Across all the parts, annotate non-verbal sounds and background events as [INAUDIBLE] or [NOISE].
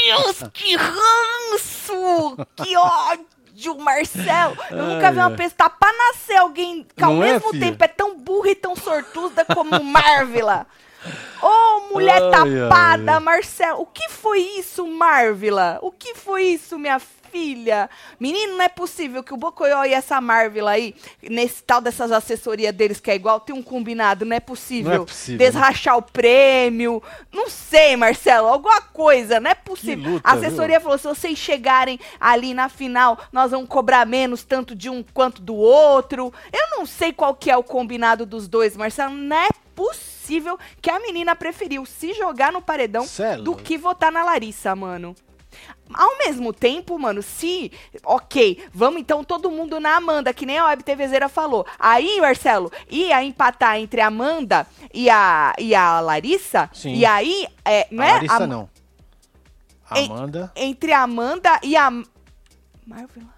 Deus, que ranço! Que ódio, Marcelo! Eu nunca vi uma ai. pessoa. Tá pra nascer alguém que ao é, mesmo filha? tempo é tão burra e tão sortuda como Marvila. Ô, mulher Ai, tapada, ai. Marcelo. O que foi isso, Marvila? O que foi isso, minha filha? Menino, não é possível que o Bocoió e essa Marvila aí, nesse tal dessas assessorias deles que é igual, tem um combinado. Não é possível. Não é possível, né? Desrachar o prêmio. Não sei, Marcelo. Alguma coisa. Não é possível. luta, a assessoria falou: se vocês chegarem ali na final, nós vamos cobrar menos tanto de um quanto do outro. Eu não sei qual que é o combinado dos dois, Marcelo. Não é possível que a menina preferiu se jogar no paredão Cê é do que votar na Larissa, mano. Ao mesmo tempo, mano, se. Ok, vamos então todo mundo na Amanda, que nem a Web TVzeira falou. Aí, Marcelo, ia empatar entre a Amanda e a, e a Larissa. Sim. E aí. É, não a é? Larissa A- não. Amanda. Entre a Amanda e a. Marvila.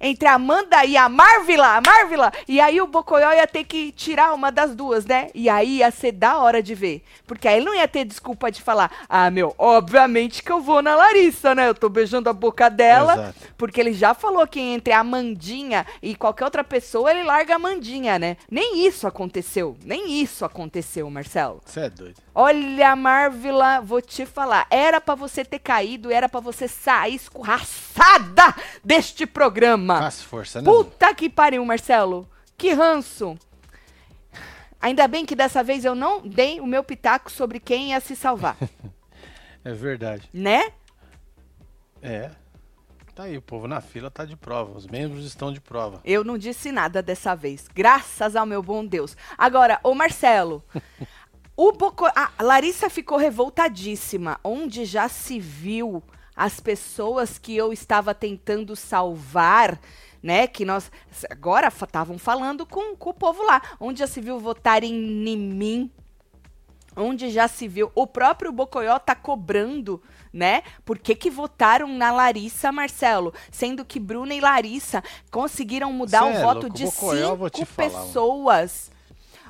Entre a Amanda e a Marvila, a Marvila. E aí o Bocoió ia ter que tirar uma das duas, né? E aí ia ser da hora de ver. Porque aí ele não ia ter desculpa de falar, ah, meu, obviamente que eu vou na Larissa, né? Eu tô beijando a boca dela. Exato. Porque ele já falou que entre a Mandinha e qualquer outra pessoa, ele larga a Mandinha, né? Nem isso aconteceu. Nem isso aconteceu, Marcelo. Você é doido. Olha, Marvila, vou te falar. Era pra você ter caído, era pra você sair escorraçada deste programa. Faz força, né? Puta que pariu, Marcelo. Que ranço. Ainda bem que dessa vez eu não dei o meu pitaco sobre quem ia se salvar, [LAUGHS] É verdade. né? É. Tá aí, o povo na fila tá de prova. Os membros estão de prova. Eu não disse nada dessa vez. Graças ao meu bom Deus. Agora, ô Marcelo, [LAUGHS] o Boco... a Larissa ficou revoltadíssima. Onde já se viu as pessoas que eu estava tentando salvar, né? Que nós agora estavam falando com, com o povo lá. Onde já se viu votarem em mim? Onde já se viu, o próprio Bocoió tá cobrando, né? Por que que votaram na Larissa, Marcelo? Sendo que Bruna e Larissa conseguiram mudar Cê o é voto louco, de vou cinco pessoas.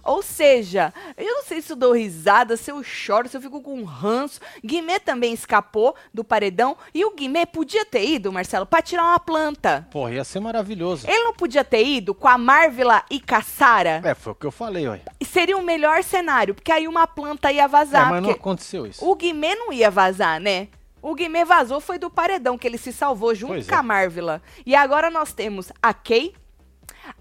Ou seja, eu não sei se eu dou risada, se eu choro, se eu fico com ranço. Guimê também escapou do paredão. E o Guimê podia ter ido, Marcelo, pra tirar uma planta. Porra, ia ser maravilhoso. Ele não podia ter ido com a Marvila e Caçara? É, foi o que eu falei, ué. Seria o melhor cenário, porque aí uma planta ia É, vazar. mas não aconteceu isso. o Guimê não ia vazar, né? O Guimê vazou foi do paredão, que ele se salvou junto Pois com é. a Marvila. E agora nós temos a Kay,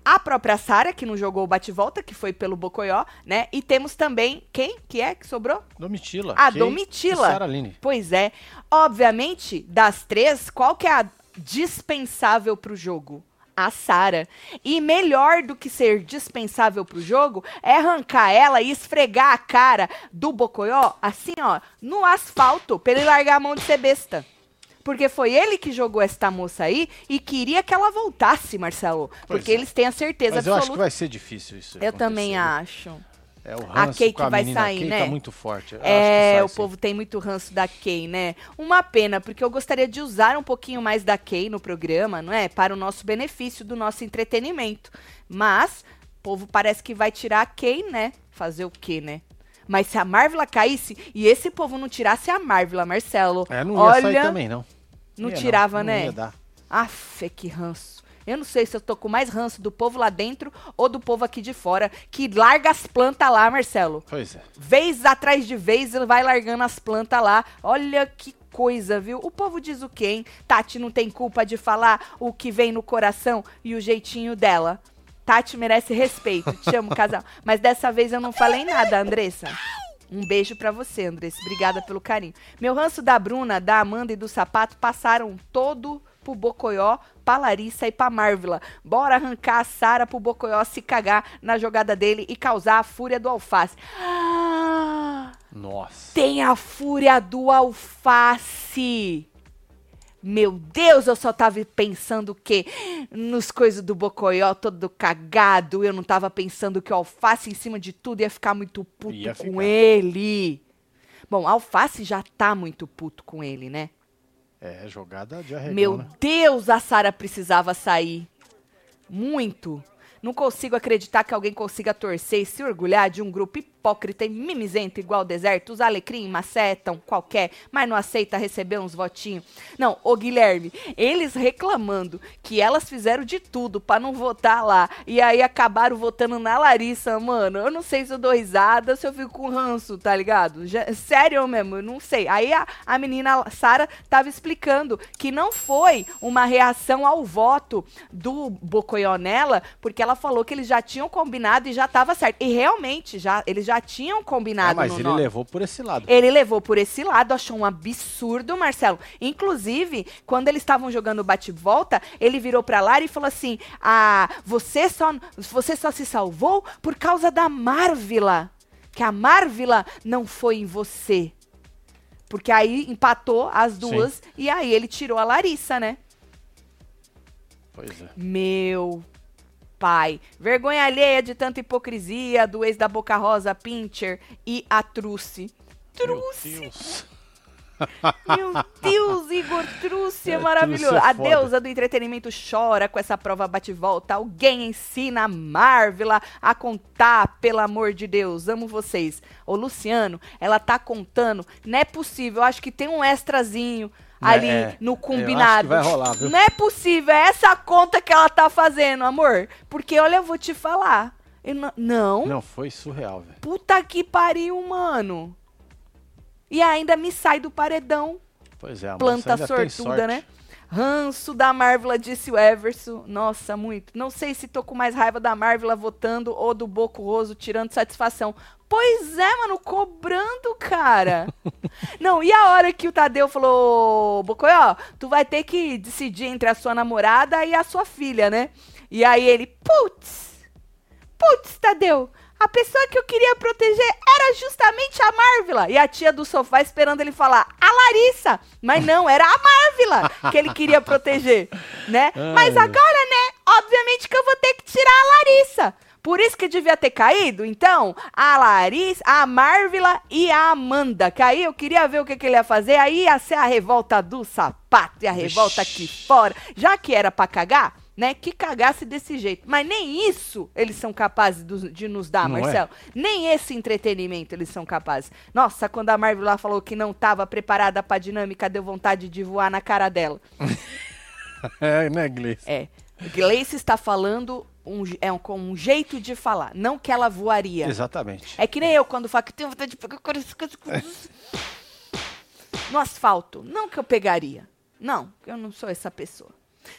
a própria Sara, que não jogou o bate-volta, que foi pelo Bocoió, né? E temos também, quem que é que sobrou? Domitila. A Domitila. e Saraline. Pois é. Obviamente, das três, qual que é a dispensável pro jogo? A Sara. E melhor do que ser dispensável pro jogo é arrancar ela e esfregar a cara do Bocoió, assim, ó, no asfalto, pra ele largar a mão de ser besta. Porque foi ele que jogou esta moça aí e queria que ela voltasse, Marcelo. Pois porque é. eles têm a certeza Mas eu acho que absoluta. vai ser difícil isso. Eu acontecer, também viu? acho. É o A ranço Kay com que a vai sair, Kay né? tá muito forte. Eu É, o sim. povo tem muito ranço da Kay, né? Uma pena, porque eu gostaria de usar um pouquinho mais da Kay no programa, não é? Para o nosso benefício do nosso entretenimento. Mas, o povo parece que vai tirar a Kay, né? Fazer o quê, né? Mas se a Marvela caísse e esse povo não tirasse a Marvela, Marcelo, É, não ia olha, sair também, não. Não tirava, não, né? Não ia dar. Aff, que ranço. Eu não sei se eu tô com mais ranço do povo lá dentro ou do povo aqui de fora, que larga as plantas lá, Marcelo. Pois é. Vez atrás de vez, ele vai largando as plantas lá. Olha que coisa, viu? O povo diz o quê, hein? Tati não tem culpa de falar o que vem no coração e o jeitinho dela. Tati merece respeito. Te amo, casal. [LAUGHS] Mas dessa vez eu não falei nada, Andressa. Um beijo pra você, Andressa. Obrigada pelo carinho. Meu ranço da Bruna, da Amanda e do Sapato passaram todo pro Bocoió, pra Larissa e pra Marvila. Bora arrancar a Sara pro Bocoió se cagar na jogada dele e causar a fúria do alface. Ah, Nossa. tem a fúria do alface. Meu Deus, eu só tava pensando o quê? Nos coisas do Bocoió todo cagado. Eu não tava pensando que o alface em cima de tudo ia ficar muito puto Ia com ficar. ele. Bom, alface já tá muito puto com ele, né? É, jogada de arregão, Meu né? Deus, a Sara precisava sair. Muito. Não consigo acreditar que alguém consiga torcer e se orgulhar de um grupo hipócrita e mimizento igual deserto. Os alecrim macetam qualquer, mas não aceita receber uns votinhos. Não, ô Guilherme, eles reclamando que elas fizeram de tudo pra não votar lá. E aí acabaram votando na Larissa, mano. Eu não sei se eu dou risada se eu fico com ranço, tá ligado? Já- sério mesmo, eu não sei. Aí a, a menina Sara tava explicando que não foi uma reação ao voto do Bocoió nela, porque ela falou que eles já tinham combinado e já tava certo. E realmente, já, eles já tinham Ah, combinado mas no ele nome. levou por esse lado. Ele levou por esse lado, achou um absurdo, Marcelo. Inclusive, quando eles estavam jogando bate-volta, ele virou pra Lara e falou assim: Ah, você só, você só se salvou por causa da Marvila. Que a Marvila não foi em você. Porque aí empatou as duas e aí ele tirou a Larissa, né? Pois é. Meu pai. Vergonha alheia de tanta hipocrisia do ex da Boca Rosa, Pincher e a Truce. Meu Truce. Deus. Meu Deus, Igor Truce é É, maravilhoso. Truce é a deusa do entretenimento chora com essa prova bate-volta. Alguém ensina a Marvila a contar, pelo amor de Deus. Amo vocês. Ô, Luciano, ela tá contando. Não é possível. Eu acho que tem um extrazinho ali É, no combinado. vai rolar, viu? Não é possível. É essa conta que ela tá fazendo, amor. Porque, olha, eu vou te falar. Não- não, Não, foi surreal, velho. puta que pariu, mano. E ainda me sai do paredão Pois é, a planta sortuda, né? Ranço da Marvela, disse o Everson. Nossa, muito. Não sei se tô com mais raiva da Marvela votando ou do Boco Roso tirando satisfação. Pois é, mano, cobrando, cara. [LAUGHS] Não, e a hora que o Tadeu falou, Bocoió, tu vai ter que decidir entre a sua namorada e a sua filha, né? E aí ele, putz, putz, Tadeu, a pessoa que eu queria proteger era justamente a Marvila. E a tia do sofá esperando ele falar, a Larissa. Mas não, era a Marvila que ele queria proteger, né? [LAUGHS] Mas Ai. agora, né, obviamente que eu vou ter que tirar a Larissa. Por isso que devia ter caído, então, a Larissa, a Marvila e a Amanda. Que aí eu queria ver o que, que ele ia fazer. Aí ia ser a revolta do sapato e a revolta aqui fora. Já que era pra cagar, né? Que cagasse desse jeito. Mas nem isso eles são capazes de nos dar, Não é? Marcelo. Nem esse entretenimento eles são capazes. Nossa, quando a Marvel lá falou que não tava preparada pra dinâmica, deu vontade de voar na cara dela. [LAUGHS] É, né, Gleice? É. Gleice está falando um, é um, com um jeito de falar, não que ela voaria. Exatamente. É que nem eu quando falo que tenho vontade de pegar no asfalto. Não que eu pegaria. Não, eu não sou essa pessoa.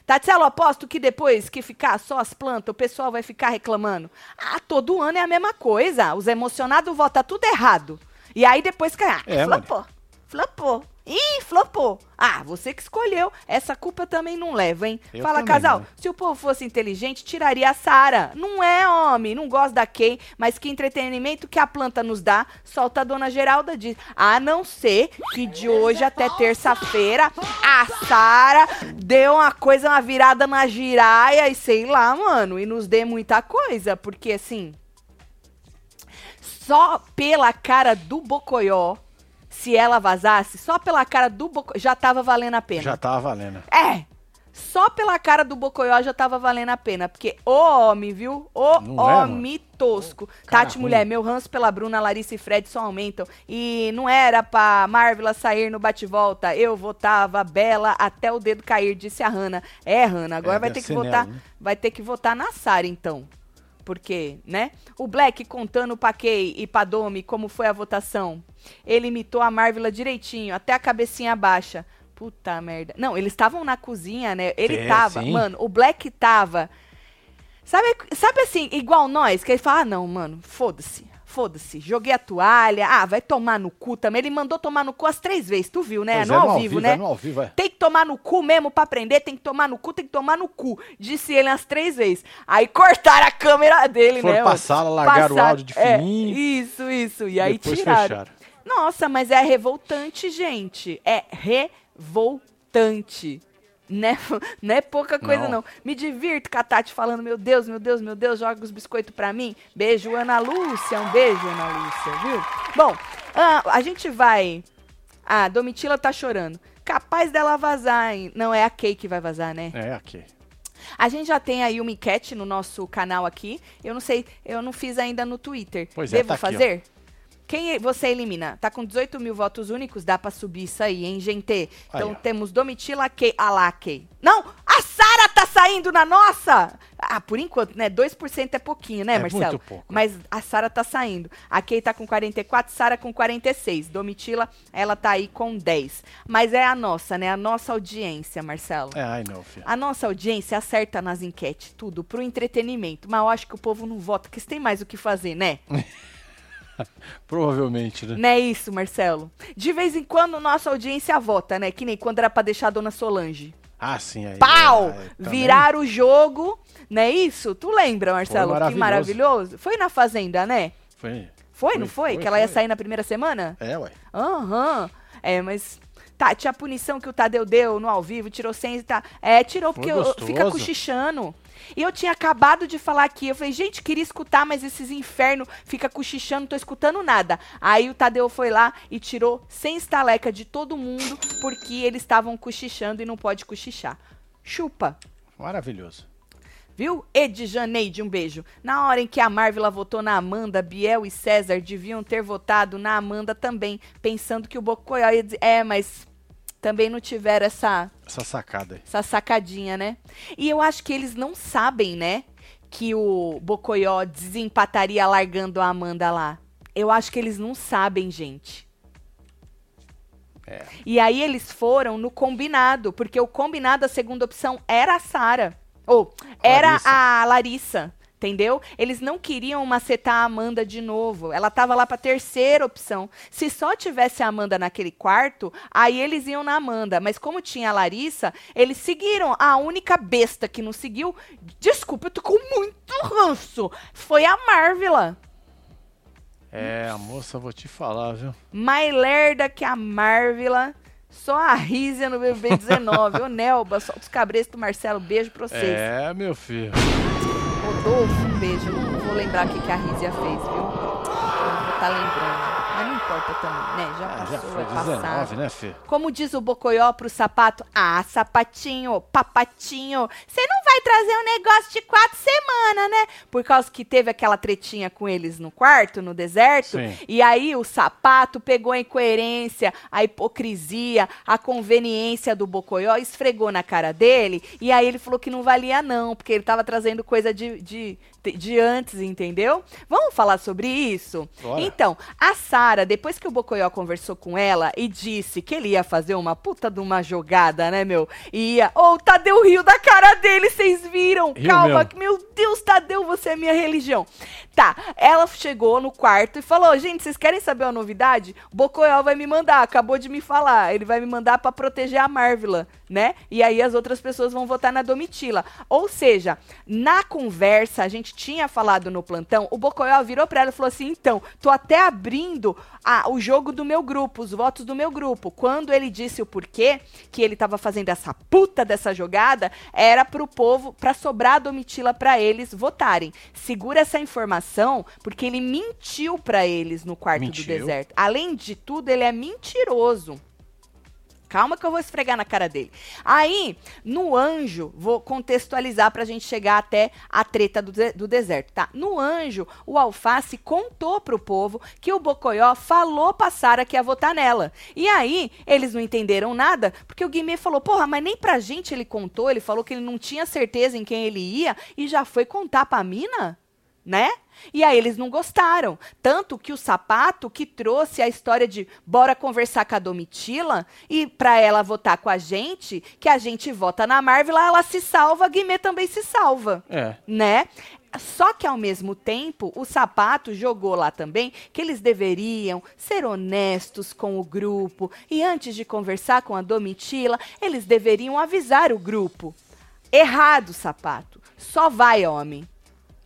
Tatielo, aposto que depois que ficar só as plantas, o pessoal vai ficar reclamando. Ah, todo ano é a mesma coisa. Os emocionados votam tudo errado. E aí depois que. Ah, É, flopou. Flopou. Ih, flopou. Ah, você que escolheu. Essa culpa também não leva, hein? Eu Fala, também casal. não. Se o povo fosse inteligente, tiraria a Sara. Não é, homem. Não gosta da Kay. Mas que entretenimento que a planta nos dá, solta a dona Geralda diz. A não ser que de hoje até terça-feira, a Sara deu uma coisa, uma virada na giraia e sei lá, mano. E nos dê muita coisa. Porque, assim, só pela cara do Bocoió, se ela vazasse, só pela cara do Bocoió, já tava valendo a pena. Já tava valendo. É. Só pela cara do Bocoió já tava valendo a pena. Porque o homem, viu? O Não é, homem tosco. cara Tati, mulher, meu ranço pela Bruna, Larissa e Fred só aumentam. E não era pra Marvila sair no bate-volta. Eu votava Bela até o dedo cair, disse a Hanna. É, Hanna, agora É, vai ter que votar. nela, né? Vai ter que votar na Sara, então. Porque, né? O Black contando pra Kay e pra Domi como foi a votação. Ele imitou a Marvila direitinho, até a cabecinha baixa. Puta merda. Não, eles estavam na cozinha, né? Ele É, tava, sim. mano, o Black tava. Sabe, sabe assim, igual nós, que ele fala, ah, não, mano, foda-se. Foda-se, joguei a toalha. Ah, vai tomar no cu também. Ele mandou tomar no cu as três vezes, tu viu, né? Pois no é, ao vivo, né? É no ao vivo, é. Tem que tomar no cu mesmo pra aprender, tem que tomar no cu, tem que tomar no cu. Disse ele umas três vezes. Aí cortaram a câmera dele, Foram né? pra mano? sala, largaram o áudio de é, fininho. isso, isso. E aí tiraram. fecharam. Nossa, mas é revoltante, gente. É revoltante. Né? [LAUGHS] Não é pouca coisa, não. Não. Me divirto com a Tati falando, meu Deus, meu Deus, meu Deus, joga os biscoitos pra mim. Beijo, Ana Lúcia. Um beijo, Ana Lúcia, viu? Bom, ah, a gente vai. Ah, Domitila tá chorando. Capaz dela vazar, hein? Não, é a Kay que vai vazar, né? É, aqui. A gente já tem aí uma enquete no nosso canal aqui. Eu não sei, eu não fiz ainda no Twitter. Pois é, Devo tá aqui, ó. fazer? Quem você elimina? Tá com 18 mil votos únicos, dá pra subir isso aí, hein, gente? Então Aí, temos Domitila lá, Kay. Não! A Sara tá saindo na nossa! Ah, por enquanto, né? 2% é pouquinho, né, É Marcelo? muito pouco. Mas a Sara tá saindo. A Kay tá com 44, Sara com 46. Domitila, ela tá aí com 10. Mas é a nossa, né? A nossa audiência, Marcelo. É, ai não, filho. A nossa audiência acerta nas enquetes, tudo, pro entretenimento. Mas eu acho que o povo não vota, porque eles têm mais o que fazer, né? [LAUGHS] [LAUGHS] Provavelmente, né? Não é isso, Marcelo? De vez em quando, nossa audiência vota, né? Que nem quando era pra deixar a dona Solange. Ah, sim, aí. Pau! é, também. Virar o jogo, não é isso? Tu lembra, Marcelo? que maravilhoso. maravilhoso. Foi na Fazenda, né? Foi. Foi, Foi, não foi? foi, que ela ia foi. sair na primeira semana? É, ué. Aham. É, mas. Tati, a punição que o Tadeu deu no ao vivo, tirou 100 e tá. É, tirou porque eu- fica cochichando. E eu tinha acabado de falar aqui. Eu falei, gente, queria escutar, mas esses infernos fica cochichando, não tô escutando nada. Aí o Tadeu foi lá e tirou 100 estaleca de todo mundo, porque eles estavam cochichando e não pode cochichar. Chupa. Maravilhoso. Viu? Ed Janeide, um beijo. Na hora em que a Marvila votou na Amanda, Biel e César deviam ter votado na Amanda também, pensando que o dizer. É, mas também não tiveram essa, Essa sacada essa sacadinha, né? E eu acho que eles não sabem, né? Que o Bocoió desempataria largando a Amanda lá. Eu acho que eles não sabem, gente. É. E aí eles foram no combinado, porque o combinado, a segunda opção, era a Sara. Ou, era Larissa. a Larissa. Entendeu? Eles não queriam macetar a Amanda de novo. Ela tava lá pra terceira opção. Se só tivesse a Amanda naquele quarto, aí eles iam na Amanda. Mas como tinha a Larissa, eles seguiram. A única besta que não seguiu, desculpa, eu tô com muito ranço, foi a Marvila. É, a moça, vou te falar, viu? Mais lerda que a Marvila. Só a Rízia no BBB19. Ô, Nelba, solta os cabretos do Marcelo. Beijo pra vocês. É, meu filho. Rodolfo, um beijo. Não vou lembrar o que, a Rízia fez, viu? Não vou estar lembrando. Importa também, né? Já Ah, passou, já foi é passado. 19, né, filho? Como diz o Bocoió pro sapato, ah, sapatinho, papatinho, você não vai trazer um negócio de quatro semanas, né? Por causa que teve aquela tretinha com eles no quarto, no deserto. Sim. E aí o sapato pegou a incoerência, a hipocrisia, a conveniência do Bocoió, esfregou na cara dele. E aí ele falou que não valia não, porque ele tava trazendo coisa de, de, de antes, entendeu? Vamos falar sobre isso? Bora. Então, a Sara, depois que o Bocoió conversou com ela e disse que ele ia fazer uma puta de uma jogada, né, meu? E ia. Ô, o Tadeu riu da cara dele, vocês viram? Riu Calma, que- meu Deus, Tadeu, você é minha religião. Tá, ela chegou no quarto e falou: gente, vocês querem saber uma novidade? Bocoió vai me mandar, acabou de me falar. Ele vai me mandar pra proteger a Marvila, né? E aí as outras pessoas vão votar na Domitila. Ou seja, na conversa, a gente tinha falado no plantão, o Bocoió virou pra ela e falou assim: então, tô até abrindo a- o jogo do meu grupo, os votos do meu grupo. Quando ele disse o porquê que ele tava fazendo essa puta dessa jogada, era pro povo, pra sobrar a Domitila pra eles votarem. Segura essa informação, porque ele mentiu pra eles no quarto do Mentiu? deserto. Além de tudo, ele é mentiroso. Calma que eu vou esfregar na cara dele. Aí, no anjo, vou contextualizar pra gente chegar até a treta do, do deserto, tá? No anjo, o Alface contou pro povo que o Bocoió falou pra Sara que ia votar nela. E aí, eles não entenderam nada, porque o Guimê falou, porra, mas nem pra gente ele contou, ele falou que ele não tinha certeza em quem ele ia e já foi contar pra mina? Né? E aí eles não gostaram. Tanto que o sapato que trouxe a história de bora conversar com a Domitila e pra ela votar com a gente, que a gente vota na Marvel, ela se salva, a Guimê também se salva É. né? Só que ao mesmo tempo, o sapato jogou lá também que eles deveriam ser honestos com o grupo e antes de conversar com a Domitila, eles deveriam avisar o grupo. Errado, sapato. Só vai, homem.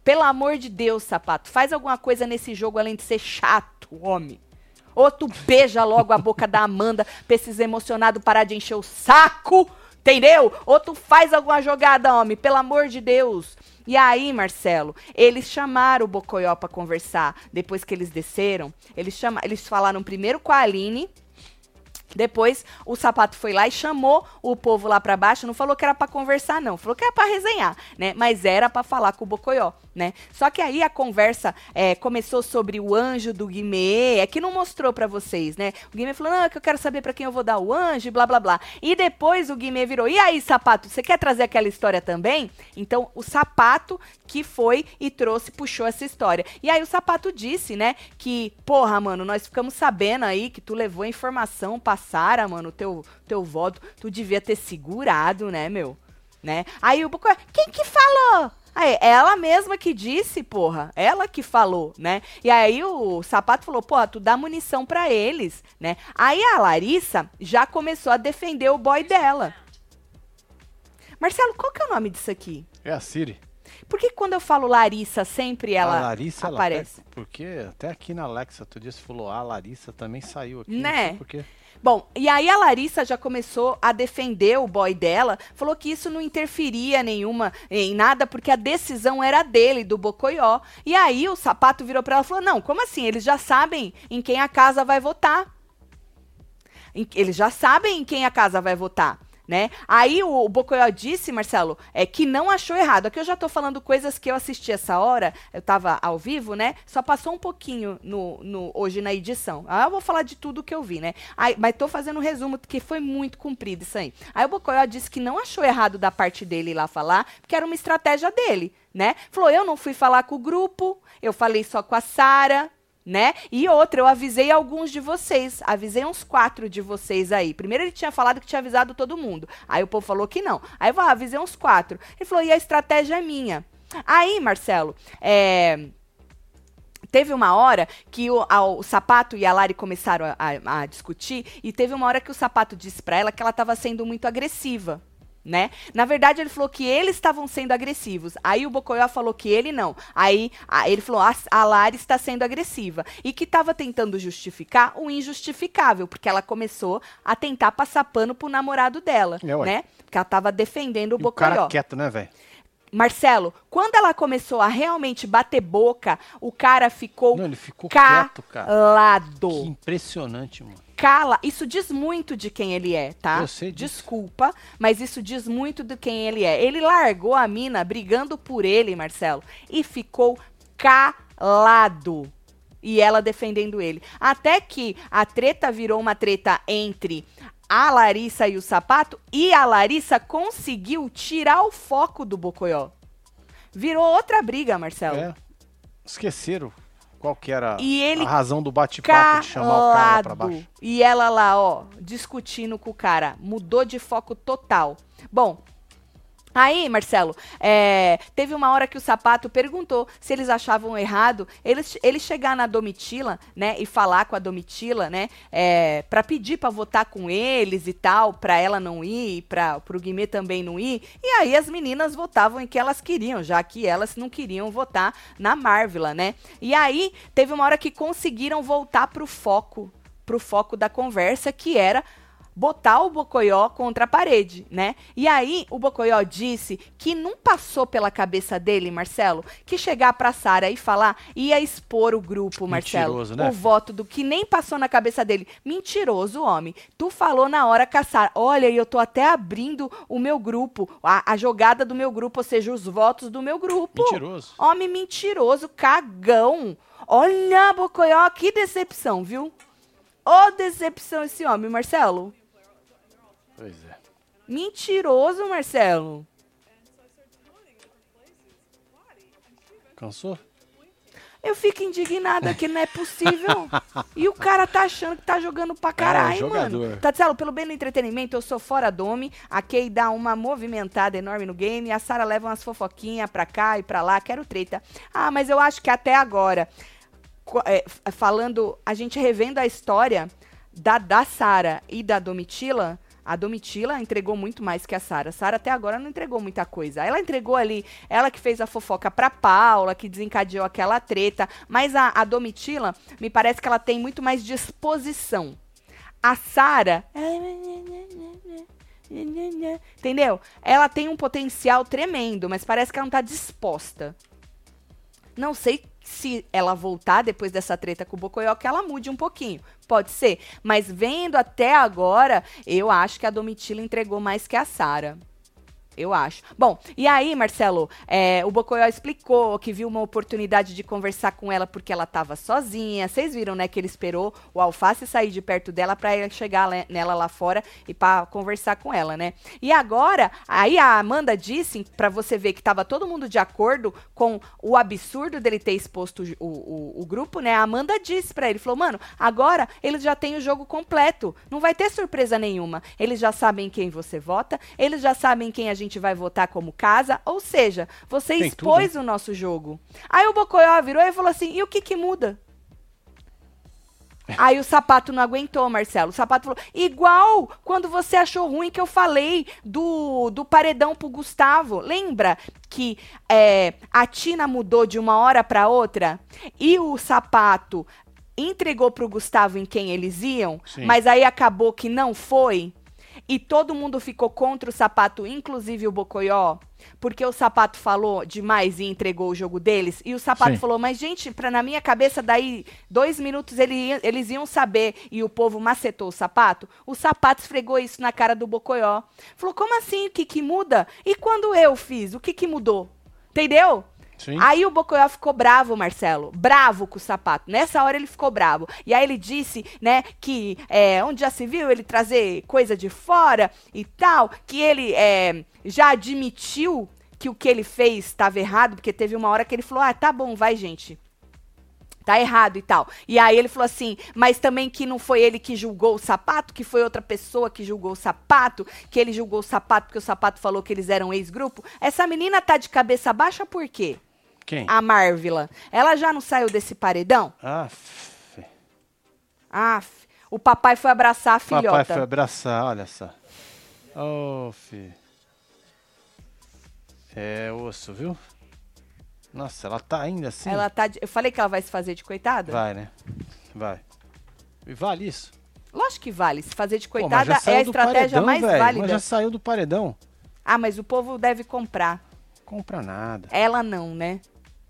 Pelo amor de Deus, sapato, faz alguma coisa nesse jogo além de ser chato, homem. Ou tu beija logo a boca da Amanda pra esses emocionados parar de encher o saco, entendeu? Ou tu faz alguma jogada, homem, pelo amor de Deus. E aí, Marcelo, eles chamaram o Bocoió pra conversar. Depois que eles desceram, eles, chama, eles falaram primeiro com a Aline, Depois o sapato foi lá e chamou o povo lá para baixo, não falou que era para conversar não, falou que era para resenhar, né? Mas era para falar com o Bocoió, né? Só que aí a conversa é, começou sobre o anjo do Guimê, é que não mostrou para vocês, né? O Guimê falou, não, é que eu quero saber para quem eu vou dar o anjo, blá blá blá. E depois o Guimê virou, e aí sapato, você quer trazer aquela história também? Então o sapato que foi e trouxe, puxou essa história. E aí o sapato disse, né, que, porra, mano, nós ficamos sabendo aí que tu levou a informação pra Sara, mano, teu, teu voto, tu devia ter segurado, né, meu? Né? Aí o Buco, quem que falou? Aí, ela mesma que disse, porra. Ela que falou, né? E aí o sapato falou, porra, tu dá munição para eles, né? Aí a Larissa já começou a defender o boy dela. Marcelo, qual que é o nome disso aqui? É a Siri. Por que quando eu falo Larissa, sempre ela a Larissa, aparece? Ela, porque até aqui na Alexa, tu disse falou, a Larissa também saiu aqui. Né? Por quê? Bom, e aí a Larissa já começou a defender o boy dela, falou que isso não interferia nenhuma em nada, porque a decisão era dele, do Bocoió. E aí o sapato virou para ela e falou: Não, como assim? Eles já sabem em quem a casa vai votar. Eles já sabem em quem a casa vai votar né? Aí o, o Bocoyó disse, Marcelo, é que não achou errado. Aqui eu já tô falando coisas que eu assisti essa hora, eu tava ao vivo, né? Só passou um pouquinho no, no hoje na edição. Aí eu vou falar de tudo que eu vi, né? Aí, mas tô fazendo um resumo, porque foi muito comprido isso aí. Aí o Bocoyó disse que não achou errado da parte dele ir lá falar, porque era uma estratégia dele, né? Falou, eu não fui falar com o grupo, eu falei só com a Sara, né? E outra, eu avisei alguns de vocês, avisei uns quatro de vocês aí. Primeiro ele tinha falado que tinha avisado todo mundo. Aí o povo falou que não. Aí eu ah, avisei uns quatro. Ele falou, e a estratégia é minha. Aí, Marcelo, é, teve uma hora que o, a, o, sapato e a Lari começaram a, a, a, discutir, e teve uma hora que o sapato disse para ela que ela estava sendo muito agressiva né? Na verdade, ele falou que eles estavam sendo agressivos. Aí o Bocoyó falou que ele não. Aí a, ele falou a, a Lari está sendo agressiva e que estava tentando justificar o injustificável, porque ela começou a tentar passar pano pro namorado dela, é, né? Porque ela estava defendendo o e Bocoyó. O cara quieto, né, velho? Marcelo, quando ela começou a realmente bater boca, o cara ficou, Não, ele ficou calado. Quieto, cara. Que impressionante, mano cala, isso diz muito de quem ele é, tá? Eu sei disso. Desculpa, mas isso diz muito de quem ele é. Ele largou a mina brigando por ele, Marcelo, e ficou calado. E ela defendendo ele. Até que a treta virou uma treta entre a Larissa e o sapato, e a Larissa conseguiu tirar o foco do Bocoió. Virou outra briga, Marcelo. É. Esqueceram qual que era a razão do bate-papo de chamar o cara pra baixo? E ela lá, ó, discutindo com o cara. Mudou de foco total. Bom, Aí, Marcelo, é, teve uma hora que o sapato perguntou se eles achavam errado ele, ele chegar na Domitila, né, e falar com a Domitila, né, é, para pedir para votar com eles e tal, para ela não ir, para o Guimê também não ir. E aí as meninas votavam em que elas queriam, já que elas não queriam votar na Marvila, né? E aí teve uma hora que conseguiram voltar pro foco, pro foco da conversa, que era botar o Bocoió contra a parede, né? E aí o Bocoió disse que não passou pela cabeça dele, Marcelo, que chegar pra Sara e falar ia expor o grupo, Marcelo, né? o voto do que nem passou na cabeça dele. Mentiroso, homem. Tu falou na hora caçar. Olha, eu tô até abrindo o meu grupo, a, a jogada do meu grupo, ou seja, os votos do meu grupo. Mentiroso. Homem mentiroso, cagão. Olha, Bocoió, que decepção, viu? Ô, oh, decepção esse homem, Marcelo. Pois é. Mentiroso, Marcelo. Cansou? Eu fico indignada que não é possível. [LAUGHS] e o cara tá achando que tá jogando pra caralho, é, mano. Tatselo, pelo bem do entretenimento, eu sou fora dome. A Kay dá uma movimentada enorme no game. A Sara leva umas fofoquinhas pra cá e pra lá. Quero treta. Ah, mas eu acho que até agora, é, falando, a gente revendo a história da, da Sara e da Domitila a Domitila entregou muito mais que a Sara. Sara até agora não entregou muita coisa. Ela entregou ali, ela que fez a fofoca pra Paula, que desencadeou aquela treta. Mas a, a Domitila, me parece que ela tem muito mais disposição. A Sara. Entendeu? Ela tem um potencial tremendo, mas parece que ela não tá disposta. Não sei se ela voltar depois dessa treta com o Bocoió, que ela mude um pouquinho. Pode ser. Mas vendo até agora, eu acho que a Domitila entregou mais que a Sara eu acho. Bom, e aí, Marcelo, é, o Bocoyó explicou que viu uma oportunidade de conversar com ela porque ela estava sozinha. Vocês viram, né, que ele esperou o Alface sair de perto dela para ele chegar nela lá fora e para conversar com ela, né? E agora, aí a Amanda disse, para você ver que tava todo mundo de acordo com o absurdo dele ter exposto o, o, o grupo, né? A Amanda disse para ele, falou, mano, agora eles já têm o jogo completo, não vai ter surpresa nenhuma. Eles já sabem quem você vota, eles já sabem quem a gente vai votar como casa, ou seja, você Tem expôs tudo. o nosso jogo. Aí o Bocoió virou e falou assim: e o que que muda? [LAUGHS] Aí o sapato não aguentou, Marcelo. O sapato falou: igual quando você achou ruim que eu falei do, do paredão pro Gustavo. Lembra que é, a Tina mudou de uma hora para outra e o sapato entregou pro Gustavo em quem eles iam, Sim. mas aí acabou que não foi? E todo mundo ficou contra o sapato, inclusive o Bocoió, porque o sapato falou demais e entregou o jogo deles. E o sapato Sim. falou, mas gente, pra, na minha cabeça, daí dois minutos ele, eles iam saber. E o povo macetou o sapato. O sapato esfregou isso na cara do Bocoió. Falou, como assim? O que, que muda? E quando eu fiz, o que, que mudou? Entendeu? Sim. Aí o Bocoyó ficou bravo, Marcelo. Bravo com o sapato. Nessa hora ele ficou bravo. E aí ele disse, né, que é, onde já se viu ele trazer coisa de fora e tal, que ele é, já admitiu que o que ele fez estava errado, porque teve uma hora que ele falou: ah, tá bom, vai, gente tá errado e tal. E aí ele falou assim, mas também que não foi ele que julgou o sapato, que foi outra pessoa que julgou o sapato, que ele julgou o sapato porque o sapato falou que eles eram ex-grupo. Essa menina tá de cabeça baixa por quê? Quem? A Marvila. Ela já não saiu desse paredão? Aff. Aff. O papai foi abraçar a filhota. O papai foi abraçar, olha só. Oh, filho. É osso, viu? Nossa, ela tá ainda assim? Ela tá. De... Eu falei que ela vai se fazer de coitada? Vai, né? Vai. E vale isso? Lógico que vale. Se fazer de coitada Pô, é a estratégia paredão, mais véio, válida. Mas já saiu do paredão. Ah, mas o povo deve comprar. Compra nada. Ela não, né?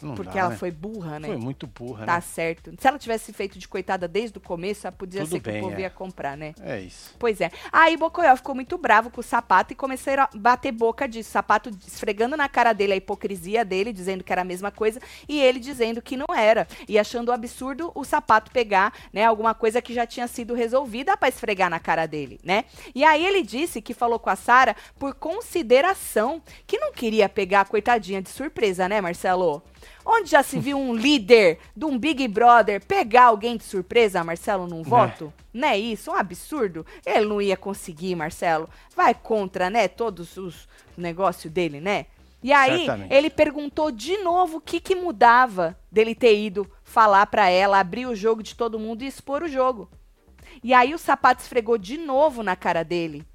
Não porque dá, ela né? foi burra, né? Foi muito burra, tá né? certo. Se ela tivesse feito de coitada desde o começo, ela podia Tudo ser bem, que o povo é. ia comprar, né? É isso. Pois é. Aí Bocoyó ficou muito bravo com o sapato e começaram a bater boca disso. O sapato esfregando na cara dele a hipocrisia dele, dizendo que era a mesma coisa, e ele dizendo que não era. E achando absurdo o sapato pegar, né, alguma coisa que já tinha sido resolvida para esfregar na cara dele, né? E aí ele disse que falou com a Sara por consideração, que não queria pegar a coitadinha de surpresa, né, Marcelo? Onde já se viu um líder de um Big Brother pegar alguém de surpresa, Marcelo, num voto? É. Não é isso? Um absurdo. Ele não ia conseguir, Marcelo. Vai contra, né, todos os negócios dele, né? E aí, Certamente. ele perguntou de novo o que, que mudava dele ter ido falar para ela, abrir o jogo de todo mundo e expor o jogo. E aí o sapato esfregou de novo na cara dele.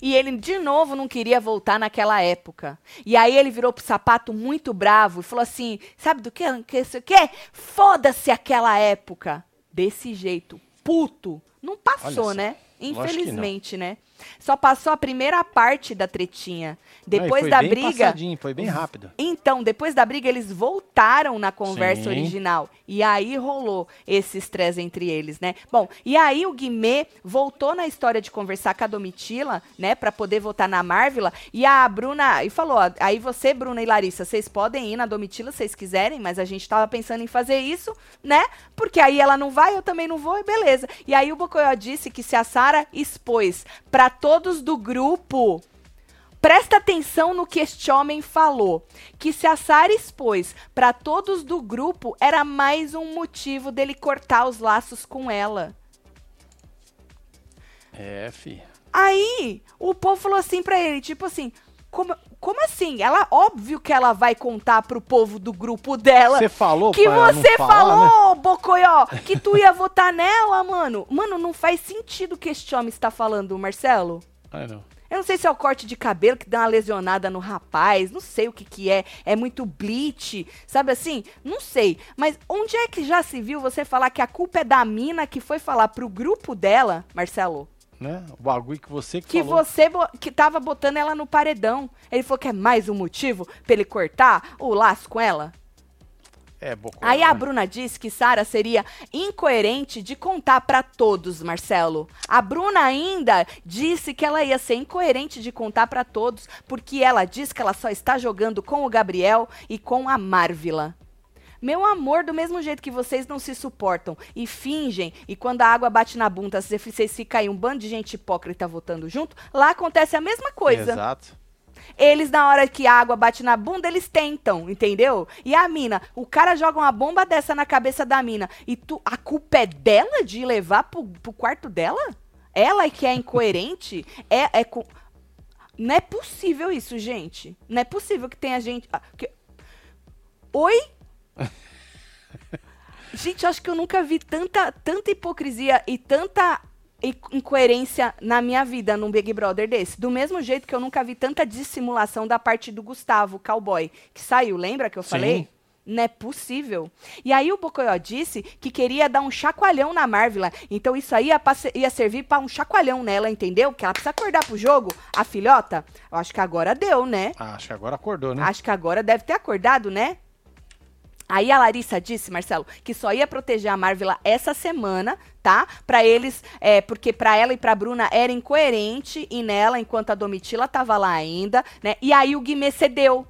E ele de novo não queria voltar naquela época. E aí ele virou pro sapato muito bravo e falou assim: sabe do que? Que isso quê? Foda-se aquela época. Desse jeito, puto. Não passou, né? Infelizmente, né? Só passou a primeira parte da tretinha. Depois Não, da briga. Foi bem rápido. Então, depois da briga, eles voltaram na conversa Sim. original. E aí rolou esse estresse entre eles, né? Bom, e aí o Guimê voltou na história de conversar com a Domitila, né? Pra poder votar na Marvila. E a Bruna. E falou: ó, aí você, Bruna e Larissa, vocês podem ir na Domitila se vocês quiserem, mas a gente tava pensando em fazer isso, né? Porque aí ela não vai, eu também não vou, e beleza. E aí o Bocoyó disse que se a Sara expôs pra todos do grupo. Presta atenção no que este homem falou, que se a Sara expôs para todos do grupo era mais um motivo dele cortar os laços com ela. É, fi. Aí, o povo falou assim para ele, tipo assim, como, como assim? Ela, óbvio que ela vai contar pro povo do grupo dela. Você falou, Que você falar, falou, né? Bocoió, que tu ia votar nela, mano. Mano, não faz sentido o que este homem está falando, Marcelo. Ai, não. Eu não sei se é o corte de cabelo que dá uma lesionada no rapaz, não sei o que que é. É muito bleach, sabe assim? Não sei. Mas onde é que já se viu você falar que a culpa é da mina que foi falar pro grupo dela, Marcelo? Né? O bagulho que você que, Que falou. você que tava botando ela no paredão. Ele falou que é mais um motivo pra ele cortar o laço com ela. É, Bocó. Aí a né? Bruna disse que Sara seria incoerente de contar pra todos, Marcelo. A Bruna ainda disse que ela ia ser incoerente de contar pra todos, porque ela diz que ela só está jogando com o Gabriel e com a Marvila. Meu amor, do mesmo jeito que vocês não se suportam e fingem, e quando a água bate na bunda, vocês ficam aí um bando de gente hipócrita votando junto, lá acontece a mesma coisa. Exato. Eles, na hora que a água bate na bunda, eles tentam, entendeu? E a mina, o cara joga uma bomba dessa na cabeça da mina. E tu, a culpa é dela de levar pro, pro quarto dela? Ela é que é incoerente? [LAUGHS] é, é com... Não é possível isso, gente. Não é possível que tenha gente. ah, que- Oi? [LAUGHS] Gente, eu acho que eu nunca vi tanta, tanta hipocrisia e tanta incoerência na minha vida num Big Brother desse. Do mesmo jeito que eu nunca vi tanta dissimulação da parte do Gustavo, cowboy, que saiu, lembra que eu Sim. falei? Não é possível. E aí o Bocoyó disse que queria dar um chacoalhão na Marvila. Então isso aí ia, ia servir pra um chacoalhão nela, entendeu? Que ela precisa acordar pro jogo, a filhota. Eu acho que agora deu, né? Acho que agora acordou, né? Acho que agora deve ter acordado, né? Aí a Larissa disse, Marcelo, que só ia proteger a Marvila essa semana, tá? Pra eles, é, porque pra ela e pra Bruna era incoerente e nela, enquanto a Domitila tava lá ainda, né? E aí o Guimê cedeu.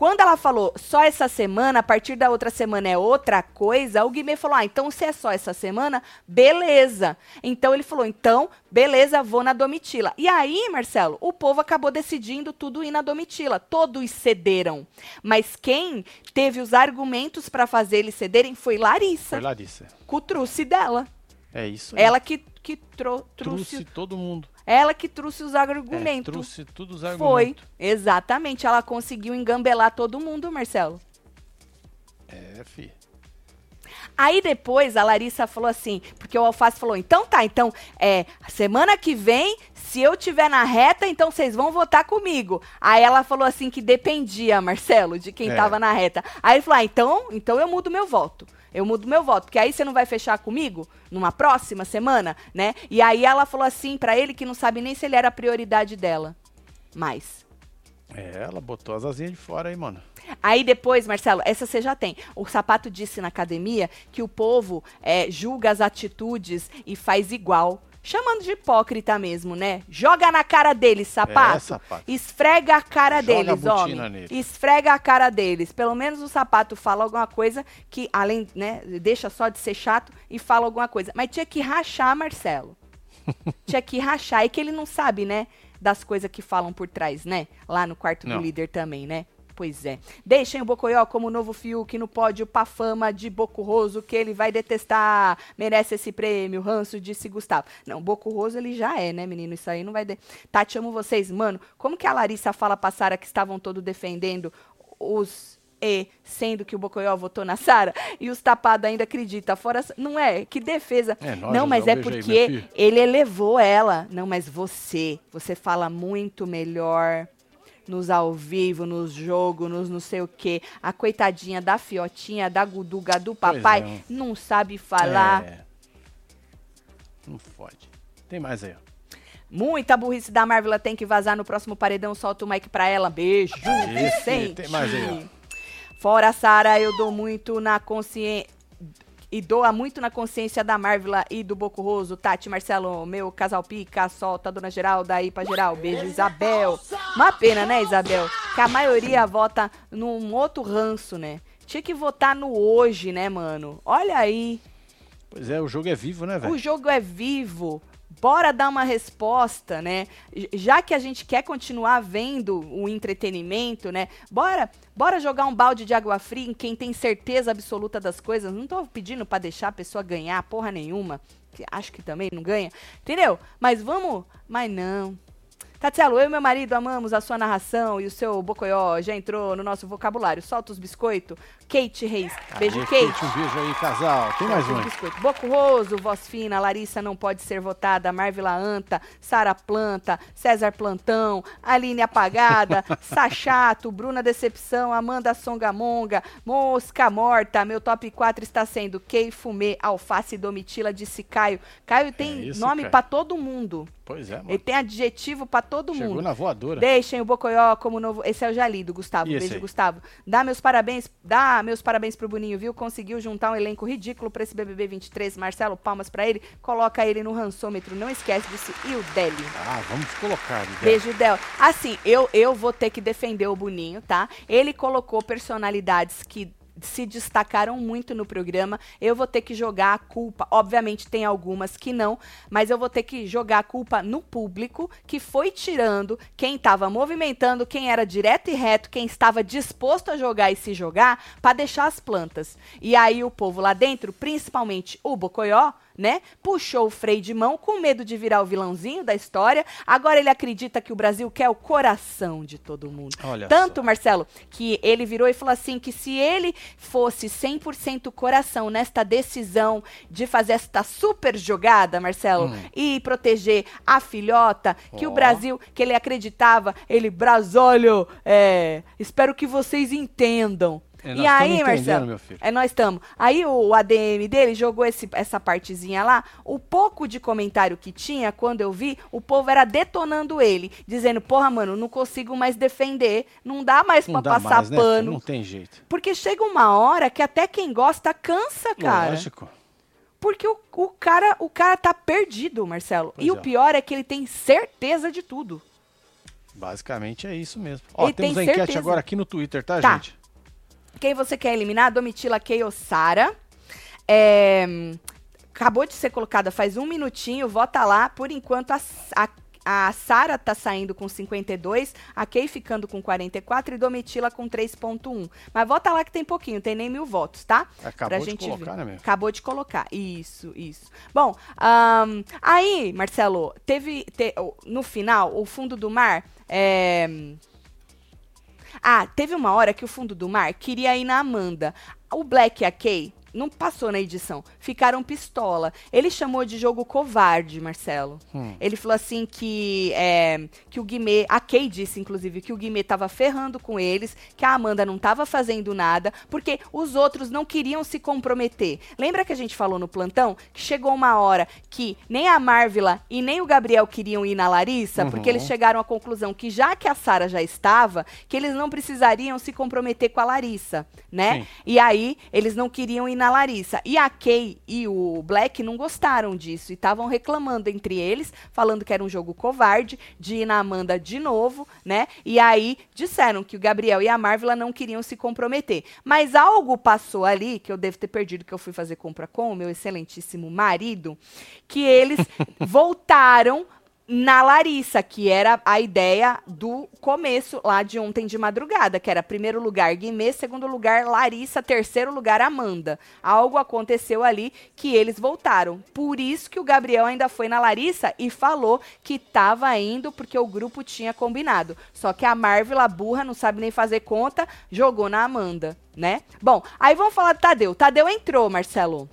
Quando ela falou só essa semana, a partir da outra semana é outra coisa, o Guimê falou: ah, então se é só essa semana, beleza. Então ele falou: então, beleza, vou na Domitila. E aí, Marcelo, o povo acabou decidindo tudo ir na Domitila. Todos cederam. Mas quem teve os argumentos para fazer eles cederem foi Larissa, Foi Larissa. com o truce dela. É isso aí. Ela que, que tro- trouxe trouxe. todo mundo. Ela que trouxe os É, argumentos. trouxe todos os Foi, argumentos. exatamente. Ela conseguiu engambelar todo mundo, Marcelo. É, fi. Aí depois a Larissa falou assim, porque o Alface falou, então tá, então, é, semana que vem, se eu tiver na reta, então vocês vão votar comigo. Aí ela falou assim que dependia, Marcelo, de quem É. tava na reta. Aí ele falou, ah, então, então eu mudo meu voto. Eu mudo meu voto, porque aí você não vai fechar comigo numa próxima semana, né? E aí ela falou assim pra ele que não sabe nem se ele era a prioridade dela. Mas É, ela botou as asinhas de fora aí, mano. Aí depois, Marcelo, essa você já tem. O sapato disse na academia que o povo é, julga as atitudes e faz igual. Chamando de hipócrita mesmo, né? Joga na cara deles, sapato. É, sapato. Esfrega a cara Joga a deles, botina homem. nele. Esfrega a cara deles. Pelo menos o sapato fala alguma coisa que, além, né, deixa só de ser chato e fala alguma coisa. Mas tinha que rachar, Marcelo. [LAUGHS] tinha que rachar. E que ele não sabe, né? Das coisas que falam por trás, né? Lá no quarto do Não. líder também, né? Pois é. Deixem o Bocoió como novo Fiuk no pódio pra fama de Bocurroso, que ele vai detestar. Merece esse prêmio. Ranço, disse Gustavo. Não, Bocurroso ele já é, né, menino? Isso aí não vai... De... Tati, amo vocês. Mano, como que a Larissa fala pra Sara que estavam todos defendendo os... E, sendo que o Bocoió votou na Sara, e os tapados ainda acreditam. Fora, não é? Que defesa. É nóis, não, mas é aí, porque filho. ele elevou ela. Não, mas você, você fala muito melhor nos ao vivo, nos jogos, nos não sei o quê. A coitadinha da fiotinha, da guduga do papai, é. não sabe falar. É. Não fode. Tem mais aí, ó. Muita burrice da Marvel tem que vazar no próximo paredão. Solta o mic pra ela. Beijo, Vicente. tem mais aí, Fora a Sara, eu dou muito na consciência. E doa muito na consciência da Marvila e do Boco Roso. Tati, Marcelo, meu casal pica, solta, dona Geralda aí pra geral. Beijo, Isabel. Uma pena, né, Isabel? Que a maioria vota num outro ranço, né? Tinha que votar no hoje, né, mano? Olha aí. Pois é, o jogo é vivo, né, O velho? jogo é vivo. Bora dar uma resposta, né? Já que a gente quer continuar vendo o entretenimento, né? Bora, bora jogar um balde de água fria em quem tem certeza absoluta das coisas. Não tô pedindo pra deixar a pessoa ganhar porra nenhuma. que acho que também não ganha. Entendeu? Mas vamos, mas não. Tatielo, eu e meu marido amamos a sua narração e o seu bocoió já entrou no nosso vocabulário. Solta os biscoitos. Kate Reis. Beijo, Aê, Kate. Um beijo aí, casal. Tem mais um os aí. biscoitos. Boco Roso, Voz Fina, Larissa não pode ser votada, Marvila Anta, Sara Planta, César Plantão, Aline Apagada, [LAUGHS] Sachato, Bruna Decepção, Amanda Songamonga, Mosca Morta. Meu top 4 está sendo Kei Fumê, Alface Domitila, disse Caio. Caio tem isso, nome pra todo mundo. Pois é, mano. Ele tem adjetivo pra todo Chegou mundo. na voadora. Deixem o Bocoió como novo. Esse é o Jalido, Gustavo. E Beijo? Gustavo. Dá meus parabéns, dá meus parabéns pro Boninho, viu? Conseguiu juntar um elenco ridículo pra esse BBB 23. Marcelo, palmas pra ele. Coloca ele no rançômetro. Não esquece disse e o Deli. Ah, vamos colocar. Lidé. Beijo, Del. Assim, eu, eu vou ter que defender o Boninho, tá? Ele colocou personalidades que se destacaram muito no programa. Eu vou ter que jogar a culpa. Obviamente tem algumas que não, mas eu vou ter que jogar a culpa no público que foi tirando quem estava movimentando, quem era direto e reto, quem estava disposto a jogar e se jogar para deixar as plantas. E aí o povo lá dentro, principalmente o Bocoió, né? Puxou o freio de mão com medo de virar o vilãozinho da história. Agora ele acredita que o Brasil quer o coração de todo mundo. Olha Tanto, Marcelo, que ele virou e falou assim que se ele fosse 100% coração nesta decisão de fazer esta super jogada, Marcelo, Hum. e proteger a filhota, que o Ó. Brasil, que ele acreditava, ele, Brasólio, é, espero que vocês entendam. É, e aí, Marcelo, meu filho. é, nós estamos. Aí o, ADM dele jogou esse- essa partezinha lá. O pouco de comentário que tinha, quando eu vi, o povo era detonando ele. Dizendo, porra, mano, não consigo mais defender. Não dá mais Não pra dá passar mais, né? pano. Não tem jeito. Porque chega uma hora que até quem gosta cansa, cara. Lógico. Porque o, o cara o cara tá perdido, Marcelo. Pois e é. o pior é que ele tem certeza de tudo. Basicamente é isso mesmo. Ó, Ele temos tem a enquete certeza. agora aqui no Twitter, tá, Tá. gente? Quem você quer eliminar? Domitila Keosara. É, acabou de ser colocada faz um minutinho, vota lá. Por enquanto, a, a, a Sara tá saindo com 52, a Kay ficando com 44 e Domitila com 3.1. Mas vota lá que tem pouquinho, tem nem mil votos, tá? Acabou Pra de colocar, ver. né, meu? Acabou de colocar. Isso, isso. Bom, ahn, aí, Marcelo, teve. te- no final, o fundo do mar. é, Ah, teve uma hora que o fundo do mar queria ir na Amanda. O Black e a Kay não passou na edição. Ficaram pistola. Ele chamou de jogo covarde, Marcelo. Hum. Ele falou assim que, é, que o Guimê, a Kay disse, inclusive, que o Guimê tava ferrando com eles, que a Amanda não tava fazendo nada, porque os outros não queriam se comprometer. Lembra que a gente falou no plantão que chegou uma hora que nem a Marvila e nem o Gabriel queriam ir na Larissa, Uhum. porque eles chegaram à conclusão que já que a Sara já estava, que eles não precisariam se comprometer com a Larissa, né? Sim. E aí eles não queriam ir na Larissa. E a Kay e o Black não gostaram disso e estavam reclamando entre eles, falando que era um jogo covarde, de ir na Amanda de novo, né? E aí disseram que o Gabriel e a Marvila não queriam se comprometer. Mas algo passou ali, que eu devo ter perdido, que eu fui fazer compra com o meu excelentíssimo marido, que eles [LAUGHS] voltaram na Larissa, que era a ideia do começo lá de ontem de madrugada, que era primeiro lugar Guimê, segundo lugar Larissa, terceiro lugar Amanda. Algo aconteceu ali que eles voltaram. Por isso que o Gabriel ainda foi na Larissa e falou que estava indo porque o grupo tinha combinado. Só que a Marvel, a burra, não sabe nem fazer conta, jogou na Amanda, né? Bom, aí vamos falar do Tadeu. Tadeu entrou, Marcelo.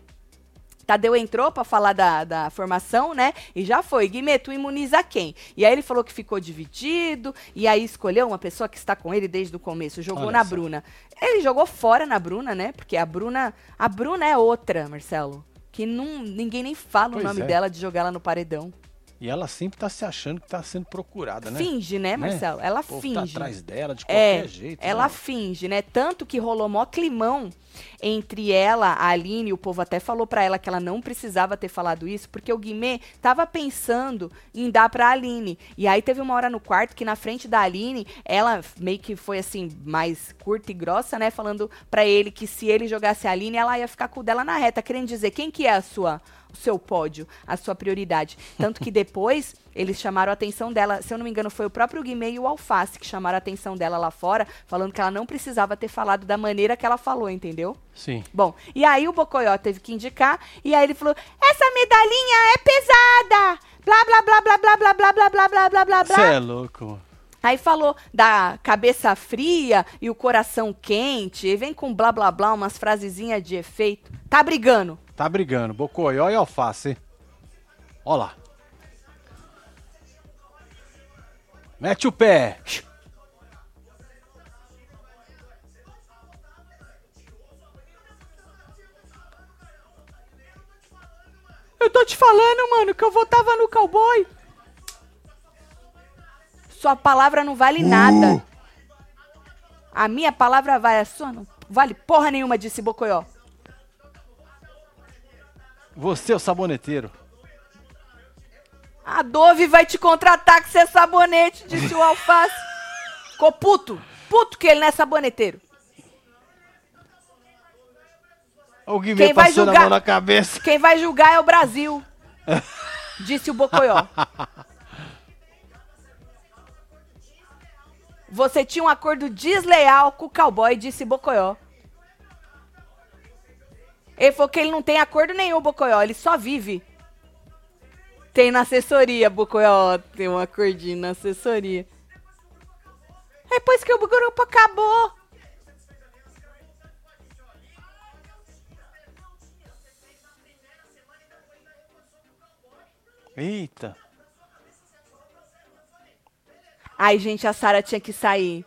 Tadeu entrou pra falar da, da formação, né? E já foi. Guimê, tu imuniza quem? E aí ele falou que ficou dividido, e aí escolheu uma pessoa que está com ele desde o começo. Jogou Olha na só. Bruna. Ele jogou fora na Bruna, né? Porque a Bruna. A Bruna é outra, Marcelo. Que não, ninguém nem fala Pois o nome é. dela de jogar ela no paredão. E ela sempre tá se achando que tá sendo procurada, né? Finge, né, Marcelo? Ela O povo finge. tá atrás dela de É, qualquer jeito. ela né? finge, né? Tanto que rolou mó climão entre ela, a Aline, o povo até falou pra ela que ela não precisava ter falado isso, porque o Guimê tava pensando em dar pra Aline. E aí teve uma hora no quarto que na frente da Aline, ela meio que foi assim, mais curta e grossa, né? Falando pra ele que se ele jogasse a Aline, ela ia ficar com o dela na reta, querendo dizer quem que é a sua o seu pódio, a sua prioridade. Tanto que depois eles chamaram a atenção dela. Se eu não me engano, foi o próprio Guimê e o Alface que chamaram a atenção dela lá fora, falando que ela não precisava ter falado da maneira que ela falou, entendeu? Sim. Bom, e aí o Bocoió teve que indicar, e aí ele falou: essa medalhinha é pesada! Blá, blá, blá, blá, blá, blá, blá, blá, blá, blá, blá, blá, Você é louco. Aí falou da cabeça fria e o coração quente, e vem com blá blá blá, umas frasezinhas de efeito. Tá brigando. Tá brigando. Bocoió e alface. Ó lá. Mete o pé. Eu tô te falando, mano, que eu votava no cowboy. Sua palavra não vale nada. A minha palavra vale, a sua não vale porra nenhuma, disse Bocoió. Você é o saboneteiro. A Dove vai te contratar que você é sabonete, disse o Alface. Ficou puto. Puto que ele não é saboneteiro. O Guimê Quem vai a julgar- mão na cabeça. Quem vai julgar é o Brasil, disse o Bocoió. Você tinha um acordo desleal com o cowboy, disse Bocoió. Ele falou que ele não tem acordo nenhum, Bocoió, ele só vive. Tem na assessoria, Bocoió, tem um acordinho na assessoria. Depois que o grupo acabou. Eita. Ai, gente, a Sara tinha que sair.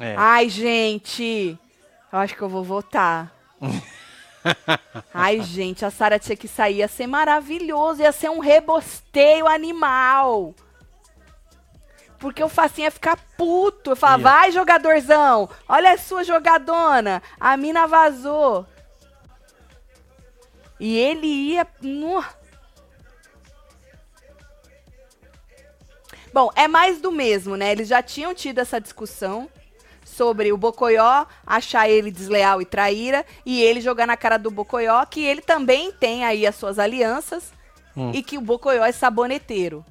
É. Ai, gente. Eu acho que eu vou votar. [LAUGHS] [LAUGHS] Ai, gente, a Sara tinha que sair. Ia ser maravilhoso. Ia ser um rebosteio animal. Porque o Facinho ia ficar puto. Eu falava, Ia. vai, jogadorzão. Olha a sua jogadona. A mina vazou. E ele ia. Nu. Bom, é mais do mesmo, né? Eles já tinham tido essa discussão sobre o Bocoió achar ele desleal e traíra e ele jogar na cara do Bocoió que ele também tem aí as suas alianças Hum. e que o Bocoió é saboneteiro.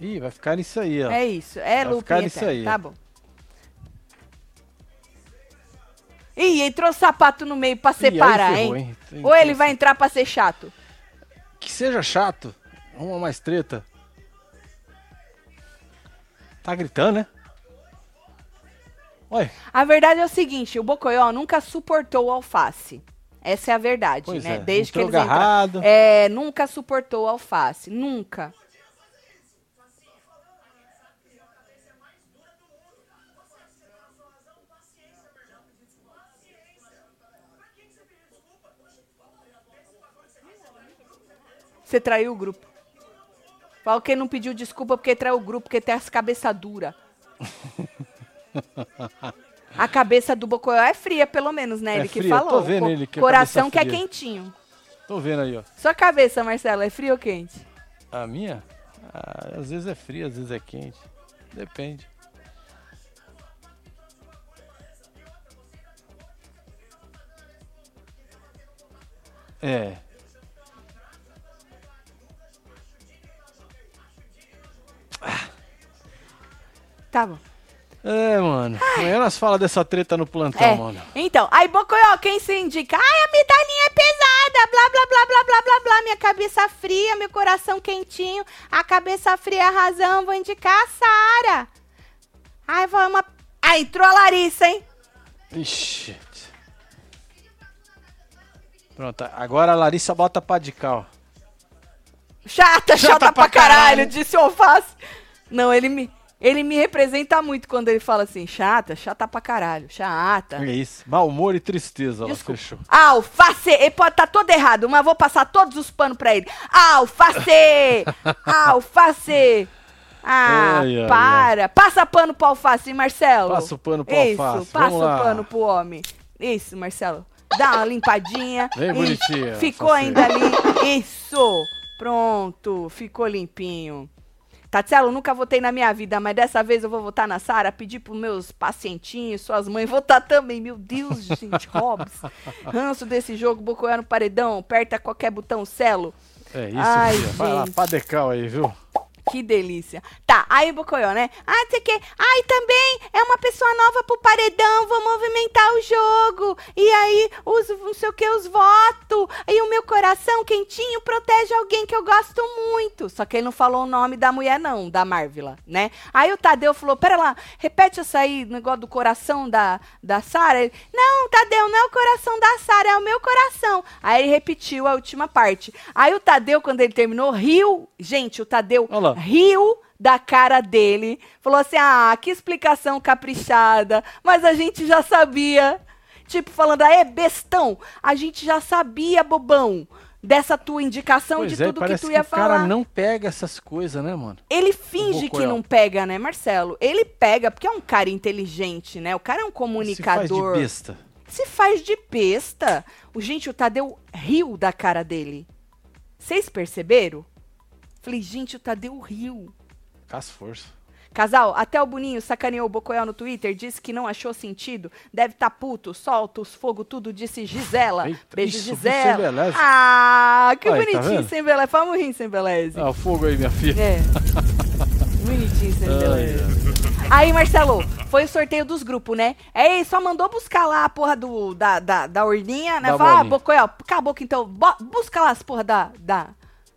Ih, vai ficar nisso aí, ó. É isso, é Vai ficar nisso aí. Tá bom. Ih, entrou sapato no meio pra separar, ferrou, hein? Tem- Ou ele vai entrar pra ser chato? Que seja chato. Uma mais treta. Tá gritando, né? Olha, A verdade é o seguinte, o Bocoió nunca suportou o alface. Essa é a verdade, Pois né? é, Desde que entrou eles entraram. agarrado. É, nunca suportou o alface, nunca. Você traiu o grupo. Fala que não pediu desculpa porque traiu o grupo, porque tem as cabeças duras. [LAUGHS] A cabeça do Bocoió é fria, pelo menos, né? É Ele que fria, falou. tô vendo ele que é Coração que cabeça é fria. quentinho. tô vendo aí, ó. Sua cabeça, Marcelo, é fria ou quente? A minha? Ah, às vezes é frio, às vezes é quente. Depende. É. Tá bom. É, mano. Amanhã nós fala dessa treta no plantão, É. mano. Então, aí Bocoió, quem se indica? Ai, a medalhinha é pesada, blá, blá, blá, blá, blá, blá, blá, minha cabeça fria, meu coração quentinho, a cabeça fria é a razão, vou indicar a Sara. Ai, vamos... Aí, entrou a Larissa, hein? Ixi. Pronto, agora a Larissa bota pra de cal. Chata, chata, Chata pra pra caralho, caralho. disse o Alface. Não, ele me, ele me representa muito quando ele fala assim, chata, chata pra caralho, chata. É isso. Mau humor e tristeza, ela Desculpa. fechou. Alface! Ele pode estar todo errado, mas vou passar todos os panos pra ele. Alface! [LAUGHS] Alface! Ah, Ai, ai, para! Passa pano pro Alface, Marcelo. Passa o pano pro Isso, alface. passa Vamos o pano pro homem. Isso, Marcelo. Dá uma limpadinha. Bem Isso. bonitinha, Ficou Alface. ainda ali. Isso! Pronto, ficou limpinho. Tatselo, nunca votei na minha vida, mas dessa vez eu vou votar na Sara, pedir pros meus pacientinhos, suas mães votar também. Meu Deus, gente, Hobbs. Ranço desse jogo, Bocoió no paredão, aperta qualquer botão, Celo. É isso, Ai, filha. Vai lá, padecal aí, viu? Que delícia. Tá, aí o Bocoió, né? Ah, sei que. Ai, também é uma pessoa nova pro paredão, vou movimentar o jogo. E aí, os, não sei o que, os votos. E o meu coração quentinho protege alguém que eu gosto muito. Só que ele não falou o nome da mulher, não, da Marvila, né? Aí o Tadeu falou: pera lá, repete essa aí, negócio do coração da, da Sara. Não, Tadeu, não é o coração da Sara, é o meu coração. Aí ele repetiu a última parte. Aí o Tadeu, quando ele terminou, riu. Gente, o Tadeu Olha lá. Riu da cara dele, falou assim: ah, que explicação caprichada, mas a gente já sabia. Tipo, falando, ah, é bestão, a gente já sabia, bobão, dessa tua indicação Pois de é, tudo que tu que, ia o cara falar. não pega essas coisas, né, mano? Ele finge que não pega, né, Marcelo? Ele pega, porque é um cara inteligente, né? O cara é um Se faz de comunicador. besta. Se faz de besta. O gente, o Tadeu riu da cara dele. Vocês perceberam? Falei, gente, o Tadeu riu. Com as forças. Casal, até o Boninho sacaneou o Bocoel no Twitter, disse que não achou sentido. Deve tá puto, solta os fogo tudo, disse Gisela. Eita, Beijo, isso, Gisela. Ah, que tá bonitinho vendo? sem beleza. Vamos rir sem beleza. Ah, o fogo aí, minha filha. É. [LAUGHS] bonitinho sem beleza. Aí, Marcelo, foi o sorteio dos grupos, né? É, só mandou buscar lá a porra do, da, da, da urninha, né? Fala, ah. Bocoel, acabou que então, busca lá as porra da, da,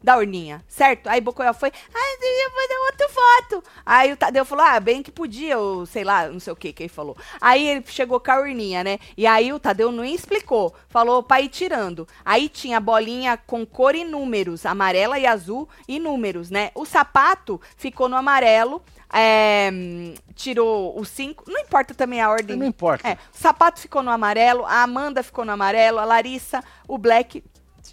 da urninha, certo? Aí Bocoel foi, ah, eu vou dar outro voto. Aí o Tadeu falou, ah, bem que podia, ou sei lá, não sei o que que ele falou. Aí ele chegou com a urninha, né? E aí o Tadeu não explicou, falou pra ir tirando. Aí tinha a bolinha com cor e números, amarela e azul e números, né? O sapato ficou no amarelo, é, tirou os cinco, não importa também a ordem. Não importa. É, o sapato ficou no amarelo, a Amanda ficou no amarelo, a Larissa, o Black,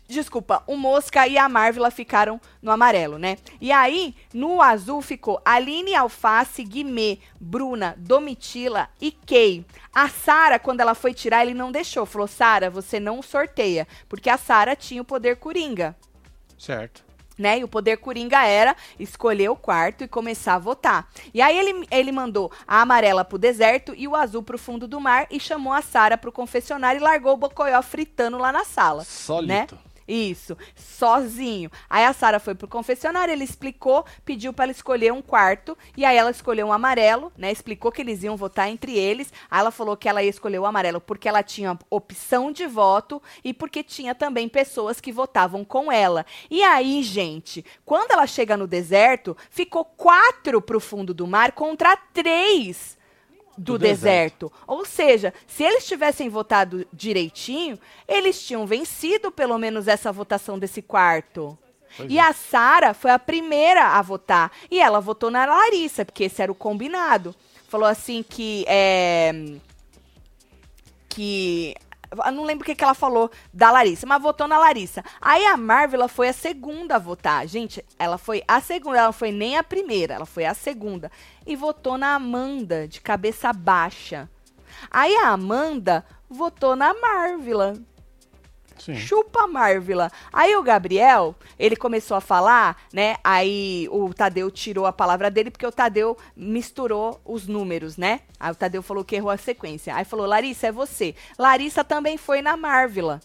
desculpa, o Mosca e a Marvila ficaram no amarelo, né? E aí, no azul ficou Aline, Alface, Guimê, Bruna, Domitila e Kay. A Sara, quando ela foi tirar, ele não deixou. Falou, Sara, você não sorteia. Porque a Sara tinha o poder coringa Certo. né? E o poder coringa era escolher o quarto e começar a votar. E aí ele, ele mandou a amarela pro deserto e o azul pro fundo do mar e chamou a Sara pro confessionário e largou o Bocoió fritando lá na sala. Solito. Né? Isso, sozinho. Aí a Sara foi pro confessionário, ele explicou, pediu para ela escolher um quarto, e aí ela escolheu um amarelo, né? Explicou que eles iam votar entre eles. Aí ela falou que ela ia escolher o amarelo porque ela tinha opção de voto e porque tinha também pessoas que votavam com ela. E aí, gente, quando ela chega no deserto, ficou quatro pro fundo do mar contra três do, Do deserto. Ou seja, se eles tivessem votado direitinho, eles tinham vencido pelo menos essa votação desse quarto. Pois e é. a Sara foi a primeira a votar. E ela votou na Larissa, porque esse era o combinado. Falou assim que. É, que. Eu não lembro o que, que ela falou da Larissa, mas votou na Larissa. Aí a Marvel foi a segunda a votar. Gente, ela foi a segunda, ela não foi nem a primeira, ela foi a segunda. E votou na Amanda, de cabeça baixa. Aí a Amanda votou na Marvila. Sim. Chupa Marvila. Aí o Gabriel, ele começou a falar, né? Aí o Tadeu tirou a palavra dele porque o Tadeu misturou os números, né? Aí o Tadeu falou que errou a sequência. Aí falou: "Larissa, é você". Larissa também foi na Marvila.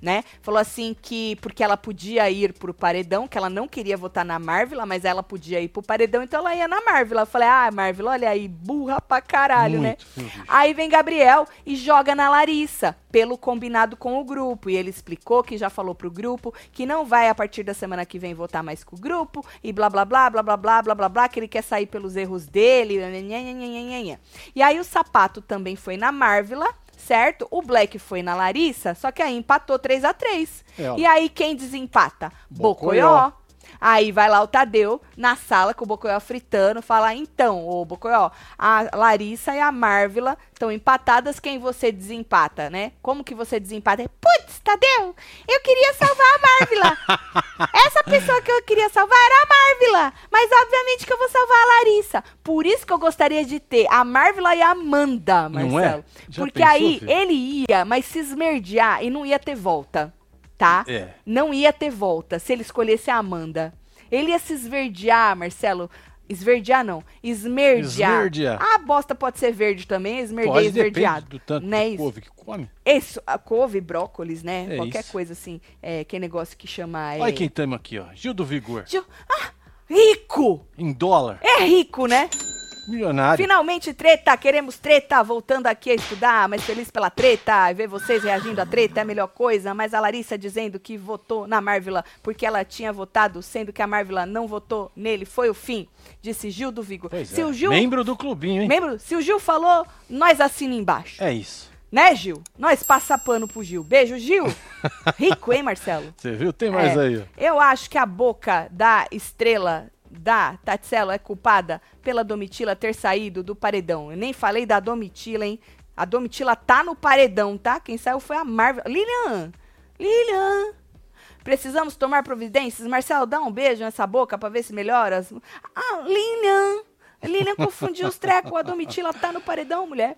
Né? Falou assim que porque ela podia ir pro paredão, que ela não queria votar na Marvel, mas ela podia ir pro paredão, então ela ia na Marvel. Eu falei, ah, Marvel, olha aí, burra pra caralho, né? Uhum. Aí vem Gabriel e joga na Larissa, pelo combinado com o grupo. E ele explicou que já falou pro grupo que não vai a partir da semana que vem votar mais com o grupo, e blá blá blá, blá blá blá, blá blá que ele quer sair pelos erros dele. Nhanhanhanhanhanhan. E aí o sapato também foi na Marvel Certo? O Black foi na Larissa, só que aí empatou 3 a 3 É. E aí quem desempata? Bocoió. Bocoió. Aí vai lá o Tadeu na sala com o Bocoió fritando, fala: então, ô Bocoió, a Larissa e a Marvila estão empatadas, quem você desempata, né? Como que você desempata? Putz, Tadeu, eu queria salvar a Marvila. [LAUGHS] Essa pessoa que eu queria salvar era a Marvila, mas obviamente que eu vou salvar a Larissa. Por isso que eu gostaria de ter a Marvila e a Amanda, Não Marcelo. é? Já Porque pensou, aí filho? ele ia, mas se esmerdear e não ia ter volta, tá? É. Não ia ter volta se ele escolhesse a Amanda. Ele ia se esverdear, Marcelo. Esverdear não, esmerdear. Esmerdear. A bosta pode ser verde também, esmerdear Pode, esverdeado. do tanto Não é de isso? couve que come. Isso, a couve, brócolis, né? É Qualquer isso. coisa assim, é, que negócio que chama... É... Olha quem tamo aqui, ó. Gil do Vigor. Gil- Ah, rico! Em dólar. É rico, né? Milionário. Finalmente treta, queremos treta, voltando aqui a estudar, mas feliz pela treta, e ver vocês reagindo à treta é a melhor coisa, mas a Larissa dizendo que votou na Marvila porque ela tinha votado, sendo que a Marvila não votou nele, foi o fim, disse Gil do Vigor. Pois se é. o Gil, Membro do clubinho, hein? membro, se o Gil falou, nós assina embaixo. É isso. Né, Gil? Nós passa pano pro Gil. Beijo, Gil. [LAUGHS] Rico, hein, Marcelo? Você viu? Tem mais É, aí. Eu acho que a boca da estrela da Tatselo é culpada pela Domitila ter saído do paredão. Eu nem falei da Domitila, hein? A Domitila tá no paredão, tá? Quem saiu foi a Marvel. Lilian! Lilian! Precisamos tomar providências. Marcelo, dá um beijo nessa boca pra ver se melhora. Ah, Lilian! Lilian confundiu os trecos. A Domitila tá no paredão, mulher.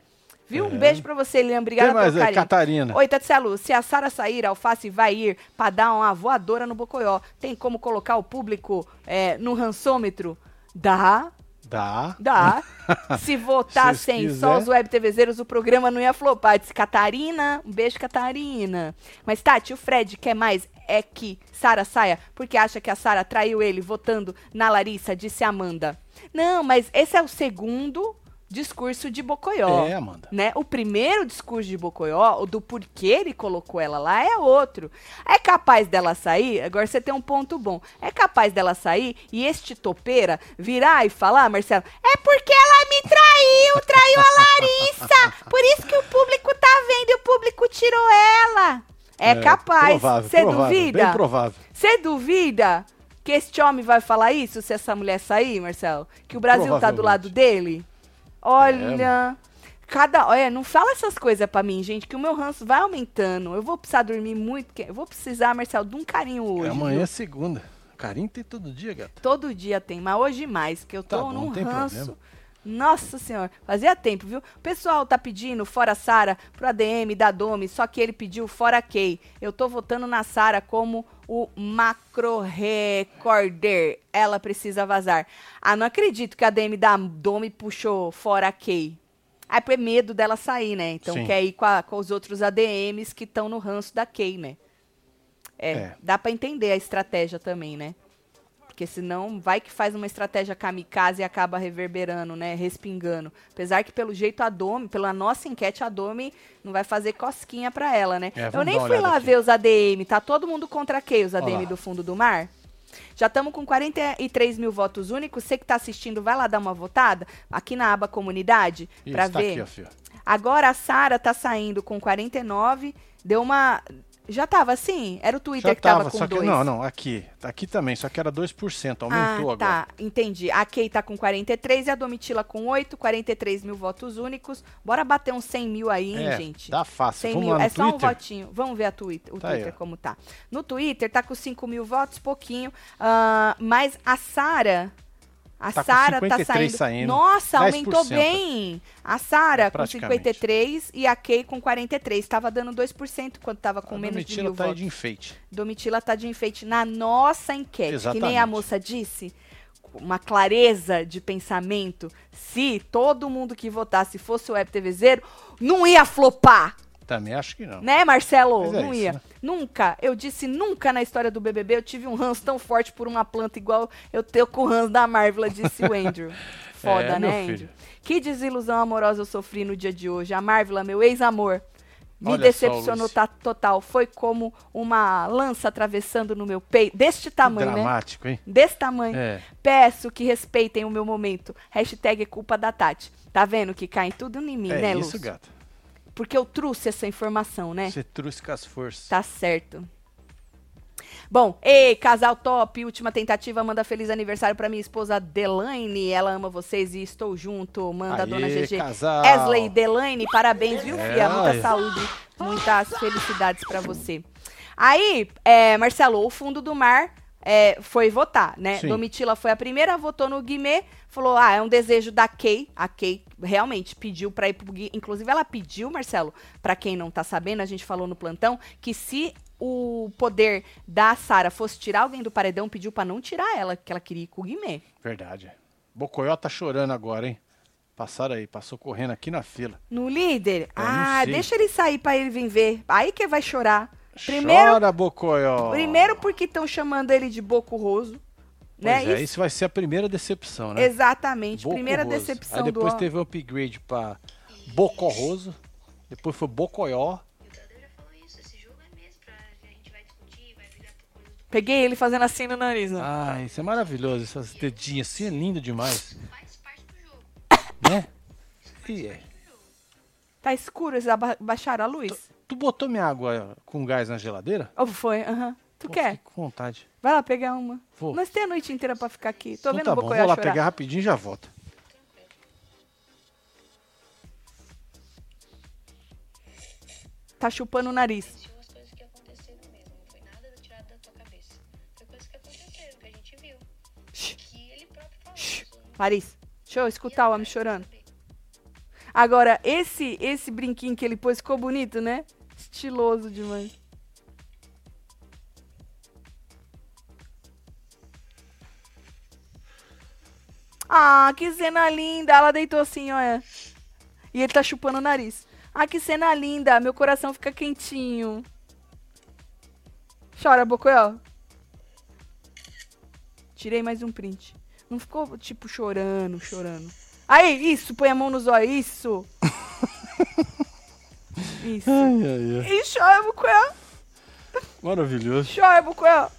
Viu? Um É. beijo pra você, Lilian. Obrigada mais pelo carinho. Catarina. Oi, Tatselo, se a Sara sair, a Alface vai ir pra dar uma voadora no Bocoió. Tem como colocar o público é, no rançômetro? Dá, Dá. dá. [LAUGHS] se votassem Se só os web TVzeiros, o programa não ia flopar. Disse Catarina, um beijo, Catarina. Mas, Tati, o Fred quer mais é que Sara saia, porque acha que a Sara traiu ele votando na Larissa, disse Amanda. Não, mas esse é o segundo discurso de Bocoió É, Amanda. né? O primeiro discurso de Bocoió, o do porquê ele colocou ela lá, é outro. É capaz dela sair, agora você tem um ponto bom, é capaz dela sair e este topeira virar e falar, Marcelo, é porque ela me traiu, traiu a Larissa, por isso que o público tá vendo e o público tirou ela. É, capaz, provável, você duvida? Bem provável. Você duvida que este homem vai falar isso se essa mulher sair, Marcelo? Que o Brasil tá do lado dele? Olha. Cada, olha, não fala essas coisas pra mim, gente, que o meu ranço vai aumentando. Eu vou precisar dormir muito. que- Eu vou precisar, Marcelo, de um carinho hoje. Amanhã viu? é segunda. Carinho tem todo dia, gata. Todo dia tem, mas hoje mais, porque eu tô Tá bom, num ranço. problema. Nossa senhora, fazia tempo, viu? O pessoal tá pedindo fora Sara pro ADM da Domi, só que ele pediu fora Kay. Eu tô votando na Sara como o macro recorder. Ela precisa vazar. Ah, não acredito que a ADM da Domi puxou fora Kay. Ah, é por medo dela sair, né? Então Sim. quer ir com, a- com os outros ADMs que estão no ranço da Kay, né? É, É. dá pra entender a estratégia também, né? Porque senão vai que faz uma estratégia kamikaze e acaba reverberando, né? Respingando. Apesar que pelo jeito a Domi, pela nossa enquete, a Domi não vai fazer cosquinha pra ela, né? É, Eu nem fui lá aqui. ver os ADM. Tá todo mundo contra quem, os ADM lá. do fundo do mar? Já estamos com 43 mil votos únicos. Você que tá assistindo, vai lá dar uma votada aqui na aba comunidade pra tá ver. aqui, ó. Agora a Sara tá saindo com 49. Deu uma. Já tava assim? Era o Twitter Já que tava, tava, com só que. 2. Não, não, aqui. Tá aqui também, só que era 2%. Aumentou ah, agora. tá, entendi. A Kay tá com 43 e a Domitila com 8, 43 mil votos únicos. Bora bater uns 100 mil aí, hein, É, gente? Tá fácil. 100 Vamos mil, é só um votinho. Vamos ver Twitter, o Tá aí, Twitter ó. como tá. No Twitter tá com 5 mil votos, pouquinho. ah, mas a Sara. A Tá Sara tá 53 saindo. saindo. Nossa, 10%. aumentou bem. A Sara com Praticamente. 53 e a Kay com 43. Tava dando 2% quando tava com A menos de Domitila mil tá votos. de enfeite. Domitila tá de enfeite na nossa enquete. Que nem Exatamente. a moça disse, uma clareza de pensamento. Se todo mundo que votasse fosse o Web TV Zero, não ia flopar. Também acho que não. Né, Marcelo? É não isso, ia. né? Nunca, eu disse nunca na história do BBB eu tive um ranço tão forte por uma planta igual eu tenho com o ranço da Marvel, disse o Andrew. [LAUGHS] Foda, É, né, Andrew? filho. Que desilusão amorosa eu sofri no dia de hoje. A Marvel, meu ex-amor, me Olha só, decepcionou Luiz. ta- total. Foi como uma lança atravessando no meu peito. Deste tamanho, né? Dramático, hein? Desse tamanho. É. Peço que respeitem o meu momento. Hashtag é culpa da Tati. Tá vendo que cai tudo em mim, É né, isso, Lúcio? gata. Porque eu trouxe essa informação, né? Você trouxe com as forças. Tá certo. Bom, ei, casal top, última tentativa, manda feliz aniversário pra minha esposa Delaine. Ela ama vocês e estou junto. Manda a dona Aê, GG. casal. Wesley Delaine, parabéns, viu, É, Fia? Muita saúde, muitas felicidades pra você. Aí, é, Marcelo, o fundo do mar é, foi votar, né? Sim. Domitila foi a primeira, votou no Guimê, falou: ah, é um desejo da Kay. A Kay realmente pediu pra ir pro Gui. Inclusive, ela pediu, Marcelo, pra quem não tá sabendo, a gente falou no plantão, que se o poder da Sara fosse tirar alguém do paredão, pediu pra não tirar ela, que ela queria ir com o Guimê. Verdade. Bocoió tá chorando agora, hein? Passaram aí, passou correndo aqui na fila. No líder? Não ah, deixa ele sair pra ele vir ver. Aí que vai chorar. Primeiro, Chora, Bocoió. primeiro porque estão chamando ele de Boco Roso. Né? Pois é, Isso- vai ser a primeira decepção, né? Exatamente. Primeira decepção Aí depois do teve um upgrade pra Bocorroso. Depois foi Bocoió. Peguei ele fazendo assim no nariz. ó. Ah, isso é maravilhoso. Essas dedinhas assim é lindo demais. faz parte do jogo. Né? E é. Tá escuro, eles aba- baixaram a luz. Tu botou minha água com gás na geladeira? Oh, foi, aham. Tu Pô, quer? com vontade. Vai lá pegar uma. Vou. Nós temos a noite inteira pra ficar aqui. Tô Então vendo tá o bom, Bocoió vou lá chorar. pegar rapidinho e já volto. Tá chupando o nariz. Larissa, deixa eu escutar o homem chorando. Agora, esse esse brinquinho que ele pôs ficou bonito, né? Estiloso demais. Ah, que cena linda. Ela deitou assim, olha. E ele tá chupando o nariz. Ah, que cena linda. Meu coração fica quentinho. Chora, Bocoel. Tirei mais um print. Não ficou, tipo, chorando, chorando. Aí, isso, põe a mão nos olhos, isso. [LAUGHS] Isso. Ai, ai, ai. E chora, Bocoel. Maravilhoso. Chora, Bocoel.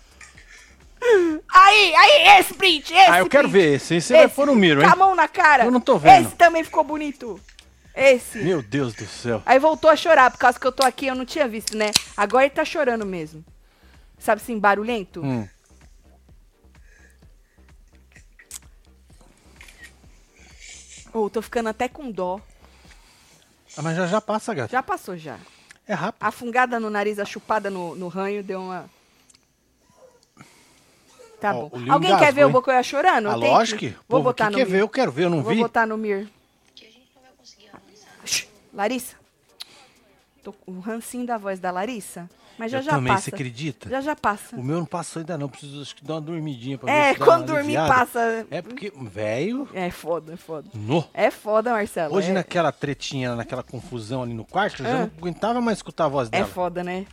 Aí, aí, esse print, esse Ah, eu quero print. ver esse. Esse vai Esse, pôr no miro, hein? Com a mão na cara. Eu não tô vendo. Esse também ficou bonito. Esse. Meu Deus do céu. Aí voltou a chorar, por causa que eu tô aqui, eu não tinha visto, né? Agora ele tá chorando mesmo. Sabe assim, barulhento? Hum. Ou tô ficando até com dó. Ah, mas já já passa, gato. Já passou já. É rápido. A fungada no nariz, a chupada no, no ranho, deu uma. Tá Ó, bom. o Alguém quer ver o hein? Bocoia chorando? Ah, Tem lógico que. Vou Povo botar no quer mir. ver, eu quero ver, eu não Vou vi. botar no mir. Que a gente não vai conseguir avançar. Shh, Larissa. Tô com o rancinho da voz da Larissa. Mas já eu já também, passa. você acredita? Já já passa. O meu não passou ainda não, preciso acho que dar uma dormidinha pra ver É, se dá uma quando dormir aliviada. passa. É porque, velho, É foda, é foda. no. É foda, Marcelo. Hoje é, naquela tretinha, naquela confusão ali no quarto, eu já Ah. não aguentava mais escutar a voz é dela. foda, né?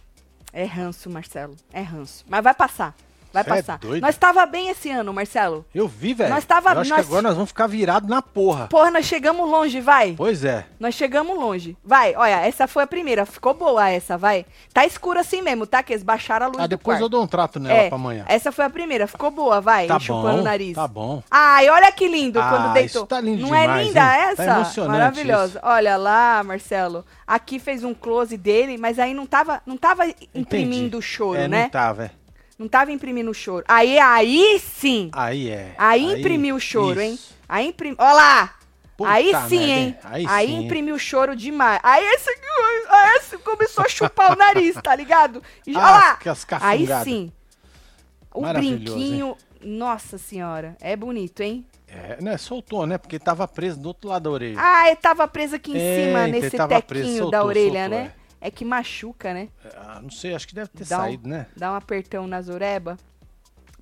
É ranço, Marcelo. É ranço. Mas vai passar. Vai Cê é passar. doido? Nós tava bem esse ano, Marcelo. Eu vi, velho. Nós tava- eu acho nós- agora nós vamos ficar virados na porra. Porra, nós chegamos longe, vai. Pois é. Nós chegamos longe. Vai, olha, essa foi a primeira. Ficou boa essa, vai. Tá escuro assim mesmo, tá? Que eles baixaram a luz Ah, depois eu dou um trato nela é, pra amanhã. Essa foi a primeira. Ficou boa, vai. Tá bom, o nariz. tá bom. Ai, olha que lindo Ah, quando deitou. isso tá lindo Não é demais, linda hein? essa? Tá emocionante Maravilhosa. Olha lá, Marcelo. Aqui fez um close dele, mas aí não tava, não tava imprimindo o choro, é, né? não tava, é. Não tava imprimindo o choro. Aí, aí sim. Aí é. Aí, imprimiu o choro, hein? isso. Aí imprimiu. Olha lá! Puta aí sim, merda, hein? hein? Aí Aí, sim, hein? imprimiu o choro demais. Aí esse, aí esse começou a chupar o nariz, tá ligado? E, olha Ah, lá! Aí sim. O brinquinho. Nossa senhora. É bonito, hein? É, né? Soltou, né? Porque tava preso do outro lado da orelha. Ah, ele tava preso aqui em É, cima, então nesse tava preso, tequinho soltou, da orelha, soltou, né? É. que machuca, né? Ah, não sei, acho que deve ter Dá um- saído, né? Dá um apertão nas orebas.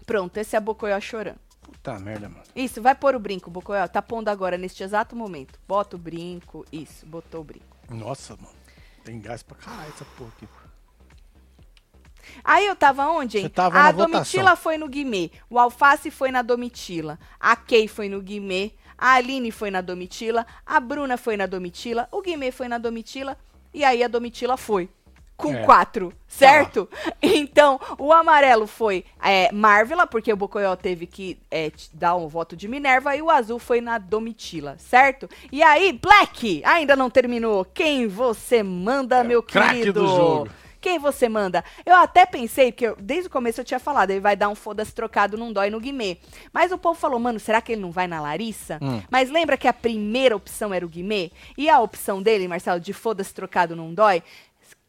Pronto, esse é a Bocoió chorando. Puta merda, mano. Isso, vai pôr o brinco, Bocoió. Tá pondo agora, neste exato momento. Bota o brinco. Isso, botou o brinco. Nossa, mano. Tem gás pra caralho essa porra aqui. Aí eu tava onde, hein? Você tava a na Domitila votação. foi no Guimê. O Alface foi na Domitila. A Kay foi no Guimê. A Aline foi na Domitila. A Bruna foi na Domitila. O Guimê foi na Domitila. E aí a Domitila foi. Com É. quatro, certo? [LAUGHS] Então, o amarelo foi é, Marvela, porque o Bocoyó teve que é, dar um voto de Minerva, e o azul foi na Domitila, certo? E aí, Black, ainda não terminou. Quem você manda, meu É craque querido? do jogo. Quem você manda? Eu até pensei, porque eu- desde o começo eu tinha falado, ele vai dar um foda-se trocado, não dói no Guimê. Mas o povo falou, mano, será que ele não vai na Larissa? Hum. Mas lembra que a primeira opção era o Guimê? E a opção dele, Marcelo, de foda-se trocado não dói,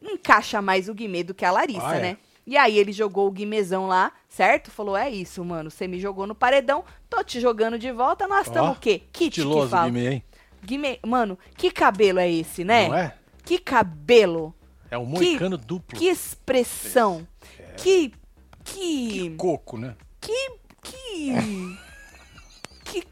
encaixa mais o Guimê do que a Larissa, Ah, é? né? E aí ele jogou o Guimezão lá, certo? Falou: é isso, mano. Você me jogou no paredão, tô te jogando de volta. Nós estamos o quê? Kit que fala. Guimê, hein? Guime... Mano, que cabelo é esse, né? Não é? Que cabelo. É um moicano duplo. Que expressão. Que. Que. coco, né? Que. Que. que.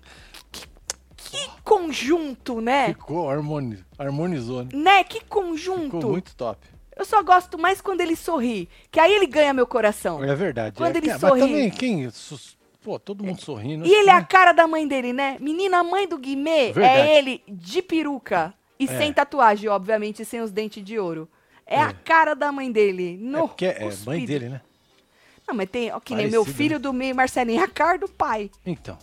Que, que conjunto, né? Ficou, harmoni... harmonizou, né? Né? Que conjunto. Ficou muito top. Eu só gosto mais quando ele sorri. Que aí ele ganha meu coração. É verdade. Quando é, ele que- sorri. Mas também, quem... Pô, todo mundo sorrindo. E ele é a cara da mãe dele, né? Menina, a mãe do Guimê Verdade. é ele de peruca. E É. sem tatuagem, obviamente, sem os dentes de ouro. É, a É. cara da mãe dele. É No, porque é mãe dele, né? Não, mas tem, ó, que nem meu Parecido, filho né? do meio, Marcelinho, é a cara do pai. Então.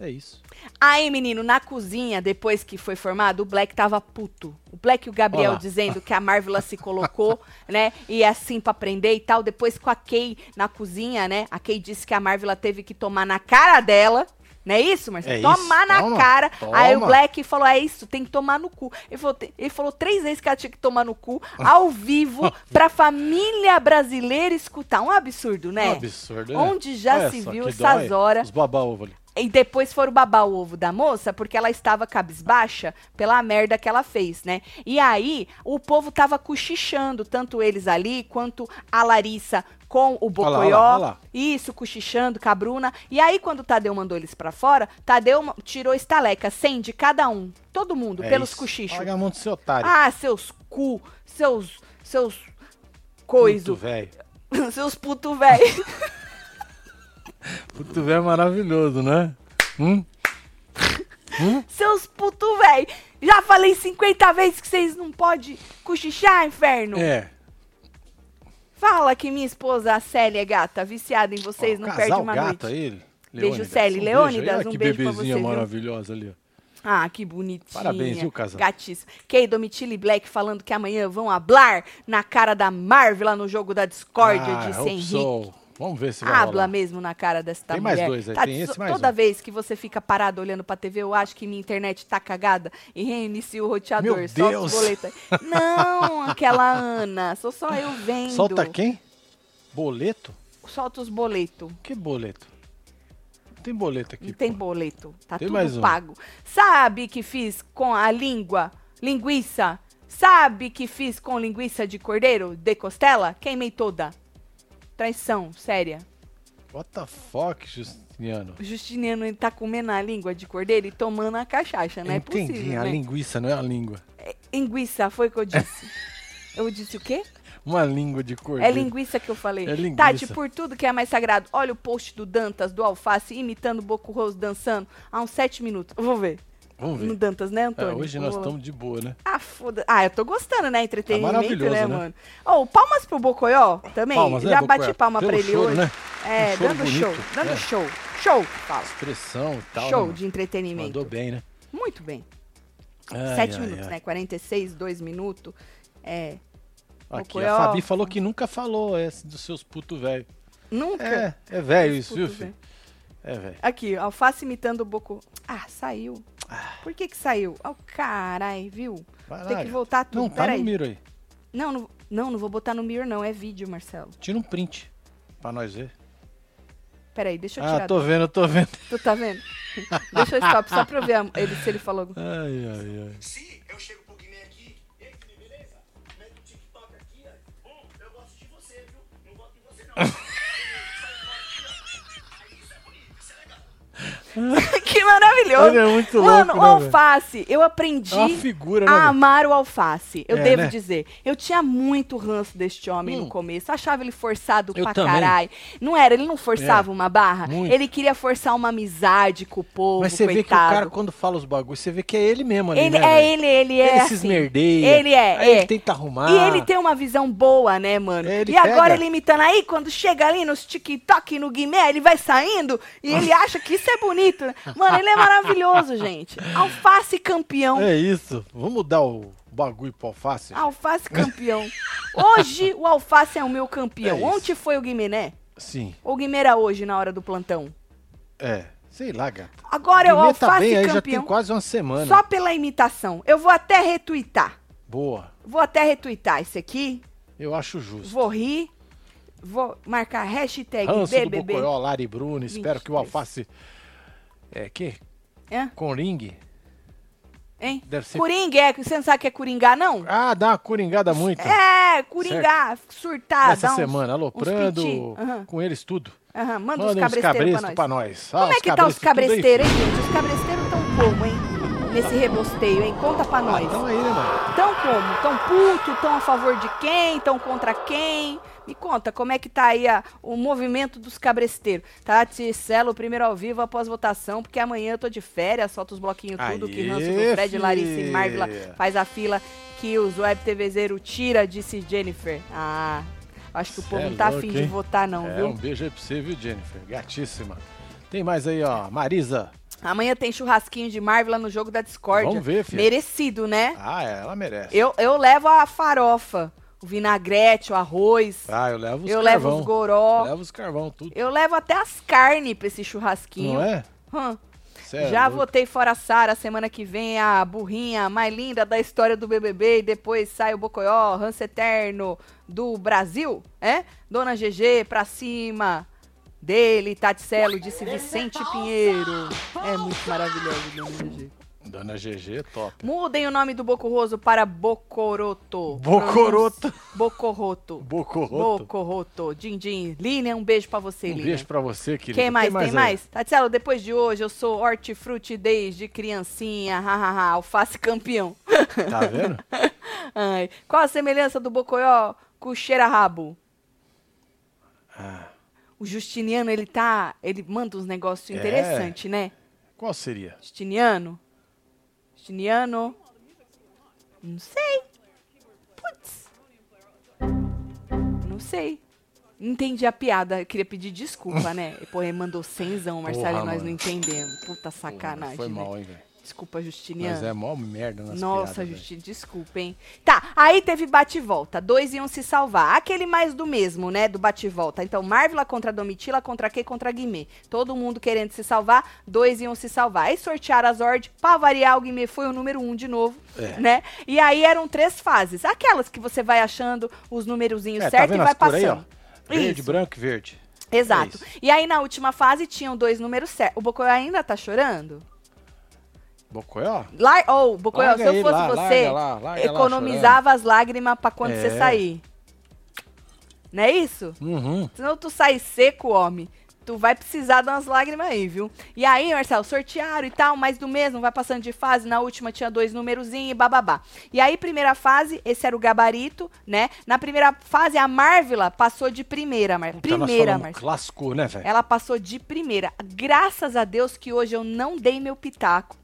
É isso. Aí, menino, na cozinha, depois que foi formado, o Black tava puto. O Black e o Gabriel Olá. dizendo que a Marvel se colocou, [LAUGHS] né? E é assim pra aprender e tal. Depois com a Kay na cozinha, né? A Kay disse que a Marvel teve que tomar na cara dela. Não é isso, Marcelo? É tomar isso, na toma, cara. Aí o toma. Black falou: é isso, tem que tomar no cu. Ele falou, ele falou três vezes que ela tinha que tomar no cu, [LAUGHS] ao vivo, pra família brasileira escutar. Um absurdo, né? Um absurdo, né? Onde já Olha se só viu essas horas. Os baba-ovo ali. E depois foram babar o ovo da moça, porque ela estava cabisbaixa pela merda que ela fez, né? E aí, o povo tava cochichando, tanto eles ali, quanto a Larissa com o Bocoió. olha lá, olha lá. Isso, cochichando com a Bruna. E aí, quando o Tadeu mandou eles pra fora, Tadeu tirou estaleca, 100 de cada um. Todo mundo, É pelos isso. cochichos. Larga a mão do seu otário. Ah, seus cu, seus. seus. Puto, coiso. [LAUGHS] velho. seus puto velho. [LAUGHS] Puto velho é maravilhoso, né? Hum? [LAUGHS] Seus puto véi. Já falei 50 vezes que vocês não podem cochichar, inferno. É. Fala que minha esposa, a Célia, é gata, viciada em vocês, não perde uma gato noite. ele. Beijo. Célia. Um Leônidas, beijo um que beijo pra bebezinha você, viu? maravilhosa ali, ó. Ah, que bonitinha. Parabéns, viu, casal? Gatíssimo. Kay, Domitila e Black falando que amanhã vão hablar na cara da Marvel lá no jogo da Discord, ah, disse hope Henrique. so. Vamos ver se vai Habla rolar. mesmo na cara desta Tem mais mulher. dois aí, Tá, tem esse mais Toda um. vez que você fica parado olhando pra TV, eu acho que minha internet tá cagada e reinicia o roteador. Meu Deus! os boletos aí. Não, [LAUGHS] aquela Ana. Sou só eu vendo. Solta quem? Boleto? Solta os boletos. Que boleto? Não tem boleto aqui. Não tem pô. boleto. Tá Tem tudo mais um. pago. Sabe que fiz com a língua, linguiça? Sabe que fiz com linguiça de cordeiro, de costela? Queimei toda. Traição, séria. What the fuck, Justiniano? O Justiniano ele tá comendo a língua de cordeiro e tomando a cachaça, não é Entendi, possível, a né? linguiça, não é a língua. Linguiça, foi o que eu disse. [LAUGHS] eu disse o quê? Uma língua de É cordeiro. linguiça que eu falei. É linguiça. Tati, por tudo que é mais sagrado, olha o post do Dantas, do Alface, imitando o Boco Rose dançando há uns sete minutos. Eu vou ver. Vamos No ver. Dantas, né, É, Antônio? hoje nós estamos de boa, né? Ah, foda. Ah, eu tô gostando, né? Entretenimento, Tá maravilhoso, né, né? mano? Ô, palmas pro Bocoió também. Palmas, né, Já Bocoió? bati palma Pelo pra ele choro, hoje. né? É, Um dando bonito, show. Dando é. show. Show, fala. Expressão e tal. show né, de entretenimento. Mandou bem, né? Muito bem. Ai, Sete ai, minutos, ai. né? 46, 2 minutos. É. Aqui, Bocoió. a Fabi falou que nunca falou esse dos seus putos velho. Nunca. É, é velho isso, viu, filho? velho. É velho. Aqui, alface imitando o Boco. Ah, saiu. Por que que saiu? Ó, carai, viu? Vai Tem lá, que voltar tudo. Não, tá no miro aí. Não, não, não, não vou botar no mirror, não. É vídeo, Marcelo. Tira um print pra nós ver. Peraí, deixa eu Ah, tirar. tô vendo, tô vendo. Tu tá vendo? deixa eu stop, só pra eu ver ele, se ele falou. Ai, ai, ai. Se eu chego pro Guimê aqui, e aí, beleza? Mete o TikTok aqui, ó. Bom, eu gosto de você, viu? Não gosto de você, não. [LAUGHS] [LAUGHS] que maravilhoso. Ele é muito Mano, louco, o né, velho? alface, eu aprendi É figura, né, a velho? amar o alface. Eu É, devo né? dizer. Eu tinha muito ranço deste homem no Hum. começo. Achava ele forçado Eu pra caralho. Não era, ele não forçava É, uma barra. muito. Ele queria forçar uma amizade com o povo, Mas você vê que o coitado. cara, quando fala os bagulhos, você vê que é ele mesmo ali, Ele né, é ele, ele é Ele assim. se esmerdeia. Ele é, aí é. ele tenta arrumar. E ele tem uma visão boa, né, mano? É, ele e agora pega. ele imitando aí, quando chega ali nos TikTok, no Guimé, ele vai saindo e ele [LAUGHS] acha que isso é bonito. Né? Mano, ele é maravilhoso, gente. [LAUGHS] Alface campeão. É isso. Vamos dar o bagulho pro alface? Alface [LAUGHS] campeão. Hoje o Alface é o meu campeão. É. Ontem foi o Guimené? Sim. Ou o Guimê era hoje, na hora do plantão? É. Sei lá, gata. Agora é o tá Alface bem aí, já tem campeão. quase uma semana. Só pela imitação. Eu vou até retweetar. Boa. Vou até retweetar esse aqui. Eu acho justo. Vou rir. Vou marcar hashtag Ranço do BBB. Bocoió, Lari Bruno. Espero que o 23. Alface... É, que? Hã? Coringue. Hein? Deve ser... Coringa, é, você não sabe o que é coringar, não? Ah, dá uma coringada muito. É, coringar, surtar. Nessa dá uns- semana, aloprando com eles tudo. aham, Manda, Manda uns cabresteiros cabrestos pra nós. pra nós. Ah, Como é que tá os cabresteiros, hein, gente? Os cabresteiros estão como, hein? Nesse rebosteio, hein? Conta pra Ah, nós. então aí, né, mano? Tão como? Tão puto? Tão a favor de quem? Tão contra quem? Me conta, como é que tá aí a- o movimento dos cabresteiros? Tati Celo, primeiro ao vivo após votação, porque amanhã eu tô de férias, solta os bloquinhos tudo, que Aê, ranço do Fred, Larissa e. Marvila faz a fila que os web TVzeiro tira, disse Jennifer. Ah, acho que o povo é não tá afim de votar não, É, viu? um beijo aí pra você, viu, Jennifer? Gatíssima. Tem mais aí, ó. Marisa. Amanhã tem churrasquinho de Marvila no jogo da Discord. Vamos ver, filha. Merecido, né? Ah, é, ela merece. Eu, eu levo a farofa, o vinagrete, o arroz. Ah, eu levo os eu carvão. levo os goró. Eu levo os carvão, tudo. Eu levo até as carnes pra esse churrasquinho. Não é? Hum. É Já louco. votei fora a Sara, semana que vem a burrinha mais linda da história do BBB e depois sai o Bocoió, ranço eterno do Brasil, é? Dona GG pra cima dele, Taticelo, disse Vicente Pinheiro. É muito maravilhoso, Dona GG. Dona GG, top. Mudem o nome do Bocorroso para Bocoroto. Bocoroto. Bocorroto. Bocorroto. Bocorroto. Din, din. Lilian, um beijo pra você, Um Lilian. beijo pra você, querido. Quem mais? Tem aí? mais? Tatielo, depois de hoje eu sou hortifruti desde criancinha. Hahaha, alface campeão. Tá vendo? [LAUGHS] Ai. Qual a semelhança do Bocoió com o cheira-rabo? Ah, O Justiniano, ele tá. Ele manda uns negócios É. interessantes, né? qual seria? Justiniano? Justiniano? Não sei. Putz. Não sei. Entendi a piada. Eu queria pedir desculpa, né? E, [LAUGHS] Porra, ele mandou cenzão, Marcelo, e Porra, nós mano. não entendemos. Puta sacanagem. Foi né? mal, hein, velho? Desculpa, Justiniano. Mas é mó merda nas Nossa, piadas, Justiniano, desculpa, hein? Tá, aí teve bate e volta. Dois iam se salvar. Aquele mais do mesmo, né? Do bate e volta. Então, Marvila contra Domitila, contra Kay, contra Guimê. Todo mundo querendo se salvar, dois iam se salvar. Aí sortearam as ordens. Pra variar, o Guimê foi o número um de novo, É. né? E aí eram três fases. Aquelas que você vai achando os numerozinhos É, tá e vai aí, passando. ó? Verde, Isso. branco e verde. Exato. É e aí, na última fase, tinham dois números certos. O Bocoió ainda tá chorando? Bocoió? Lar oh, Bocoió, Larga se eu fosse lá, você, larga larga economizava as lágrimas pra quando você É. sair. Não é isso? Uhum. Senão tu sai seco, homem. Tu vai precisar dar umas lágrimas aí, viu? E aí, Marcelo, sortearam e tal, mais do mesmo, vai passando de fase. Na última tinha dois numerozinhos e bababá. E aí, primeira fase, esse era o gabarito, né? Na primeira fase, a Marvila passou de primeira, Mar... Puta, nós Primeira, Marcelo. Clássico, né, velho? Ela passou de primeira. Graças a Deus que hoje eu não dei meu pitaco.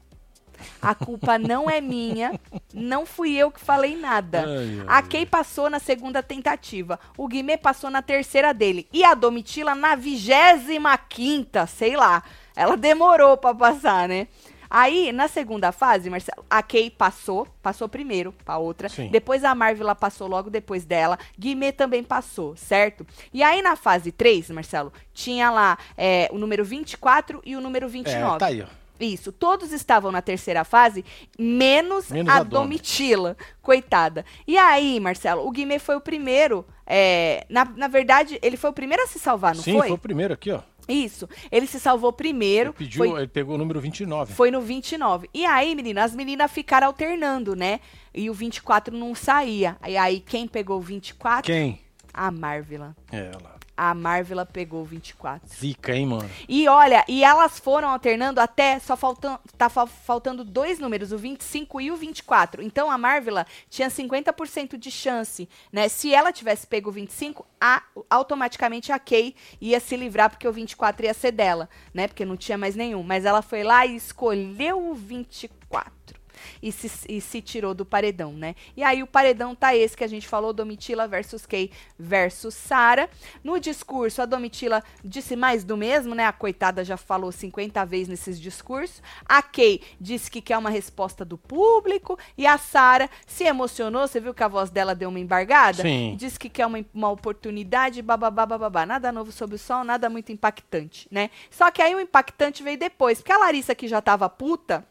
A culpa não é minha. Não fui eu que falei nada. Ai, ai, A Kay passou na segunda tentativa. O Guimê passou na terceira dele. E a Domitila na vigésima quinta, sei lá. Ela demorou pra passar, né? Aí, na segunda fase, Marcelo, a Kay passou, passou primeiro pra outra. Sim. Depois a Marvila passou logo depois dela. Guimê também passou, certo? E aí, na fase 3, Marcelo, tinha lá é, o número 24 e o número 29. É, tá aí, ó. Isso, todos estavam na terceira fase, menos, Menos a, a Domi. Domitila, coitada. E aí, Marcelo, o Guimê foi o primeiro, é, na, na verdade, ele foi o primeiro a se salvar, não Sim, foi? foi o primeiro aqui, ó. Isso, ele se salvou primeiro, Ele pediu, foi, ele pegou o número 29. foi no 29. E aí, menina, as meninas ficaram alternando, né? E o 24 não saía. E aí, quem pegou o 24? Quem? A Marvila. Ela. A Marvila pegou o 24. Zica, hein, mano? E olha, e elas foram alternando até só faltando, tá fa- faltando dois números, o 25 e o 24. Então a Marvila tinha 50% de chance, né? Se ela tivesse pego o 25, a, automaticamente a Kay ia se livrar porque o 24 ia ser dela, né? Porque não tinha mais nenhum, mas ela foi lá e escolheu o 24. E se, e se tirou do paredão, né? E aí o paredão tá esse que a gente falou, Domitila versus Kay versus Sara. No discurso, a Domitila disse mais do mesmo, né? A coitada já falou 50 vezes nesses discursos. A Kay disse que quer uma resposta do público. E a Sara se emocionou. Você viu que a voz dela deu uma embargada? Sim. Disse que quer uma, uma oportunidade, bababá, bababá. Nada novo sob o sol, nada muito impactante, né? Só que aí o impactante veio depois. Porque a Larissa, que já tava puta,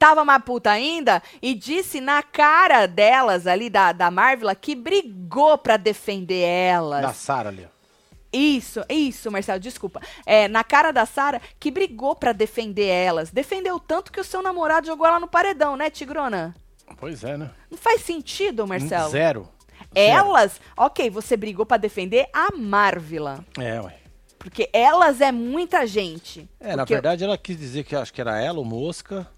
tava mais puta ainda e disse na cara delas ali, da, da Marvel, que brigou pra defender elas. Da Sara ali, ó. Isso, isso, Marcelo, desculpa. É, na cara da Sara, que brigou pra defender elas. Defendeu tanto que o seu namorado jogou ela no paredão, né, Tigrona? Pois é, né? Não faz sentido, Marcelo. Zero. Zero. Elas, ok, você brigou pra defender a Marvila. É, ué. Porque elas é muita gente. É, na verdade ela quis dizer que acho que era ela, o Mosca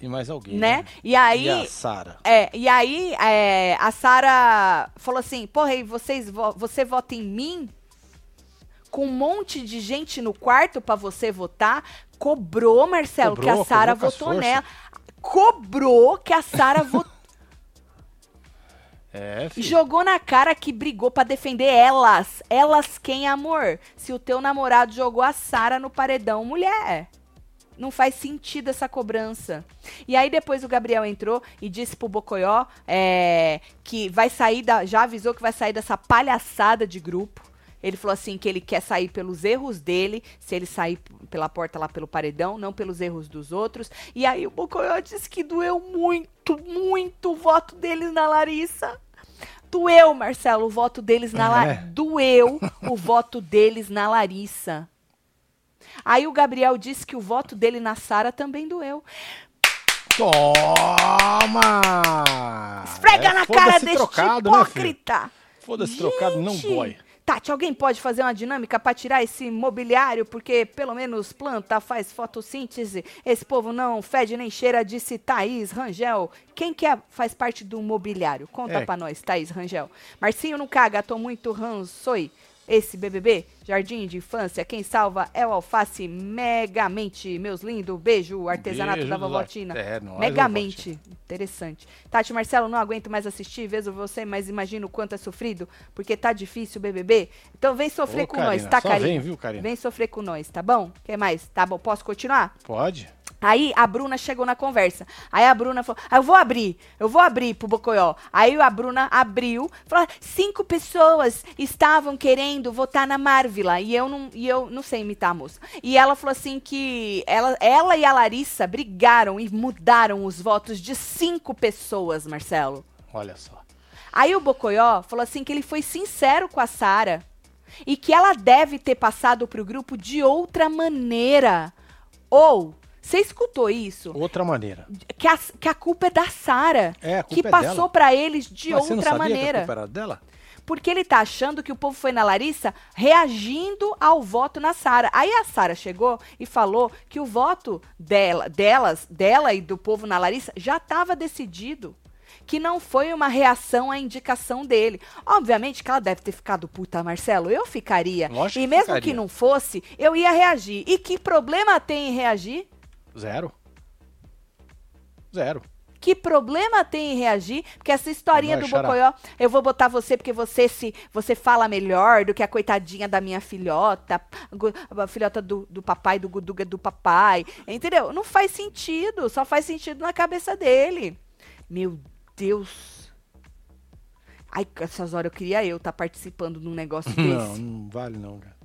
e mais alguém. Né? E aí. E a Sara. É, e aí é, a Sara falou assim: porra, e vocês, vo- você vota em mim? Com um monte de gente no quarto pra você votar? Cobrou, Marcelo, Cobrou, que a Sara votou nela. Cobrou que a Sara votou. [LAUGHS] É. Jogou na cara que brigou pra defender elas. Elas quem, amor? Se o teu namorado jogou a Sara no paredão, mulher. Não faz sentido essa cobrança. E aí depois o Gabriel entrou e disse pro Bocoió é, que vai sair da. Já avisou que vai sair dessa palhaçada de grupo. Ele falou assim que ele quer sair pelos erros dele, se ele sair pela porta lá pelo paredão, não pelos erros dos outros. E aí o Bocoió disse que doeu muito, muito o voto deles na Larissa. Doeu, Marcelo, o voto deles na É. Larissa. Doeu o voto deles na Larissa. Aí o Gabriel disse que o voto dele na Sara também doeu. Toma! Esfrega É, na cara deste trocado, né, hipócrita. Foda-se trocado, não dói. Tati, alguém pode fazer uma dinâmica pra tirar esse mobiliário? Porque pelo menos planta faz fotossíntese. Esse povo não fede nem cheira, disse Thaís Rangel. Quem que é- faz parte do mobiliário? Conta É. pra nós, Thaís Rangel. Marcinho não caga, tô muito rançoi. Esse BBB, Jardim de Infância, quem salva é o Alface Megamente. Meus lindos, beijo, artesanato Beijo da Vovotina. é, nóis, Megamente, interessante. Tati Marcelo, não aguento mais assistir, vejo você, mas imagino o quanto é sofrido, porque tá difícil o BBB. Então vem sofrer Ô, com Karina, nós, tá, Karina? vem, viu, Karina? Vem sofrer com nós, tá bom? Quer mais? Tá bom, posso continuar? Pode? Aí a Bruna chegou na conversa. Aí a Bruna falou: ah, Eu vou abrir, eu vou abrir pro Bocoió. Aí a Bruna abriu, falou: cinco pessoas estavam querendo votar na Marvila. E eu não, e eu não sei imitar a moça. E ela falou assim que ela, ela e a Larissa brigaram e mudaram os votos de cinco pessoas, Marcelo. Olha só. Aí o Bocoió falou assim que ele foi sincero com a Sara e que ela deve ter passado pro grupo de outra maneira. Ou, você escutou isso? Outra maneira. Que a, que a culpa é da Sara. É, que é passou pra eles de Mas outra sabia que a maneira. culpa era dela? Porque ele tá achando que o povo foi na Larissa reagindo ao voto na Sara. Aí a Sara chegou e falou que o voto dela, delas, dela e do povo na Larissa já estava decidido. Que não foi uma reação à indicação dele. Obviamente que ela deve ter ficado puta, Marcelo. Eu ficaria. Lógico e que mesmo que ficaria. não fosse, eu ia reagir. E que problema tem em reagir? Zero. Zero. Que problema tem em reagir? Porque essa historinha Vai do chorar. Bocoió, eu vou botar você porque você se você fala melhor do que a coitadinha da minha filhota, a filhota do, do papai, do Guduga do papai. Entendeu? Não faz sentido. Só faz sentido na cabeça dele. Meu Deus. Ai, essas horas eu queria eu estar participando de um negócio Não, desse. não vale não, cara.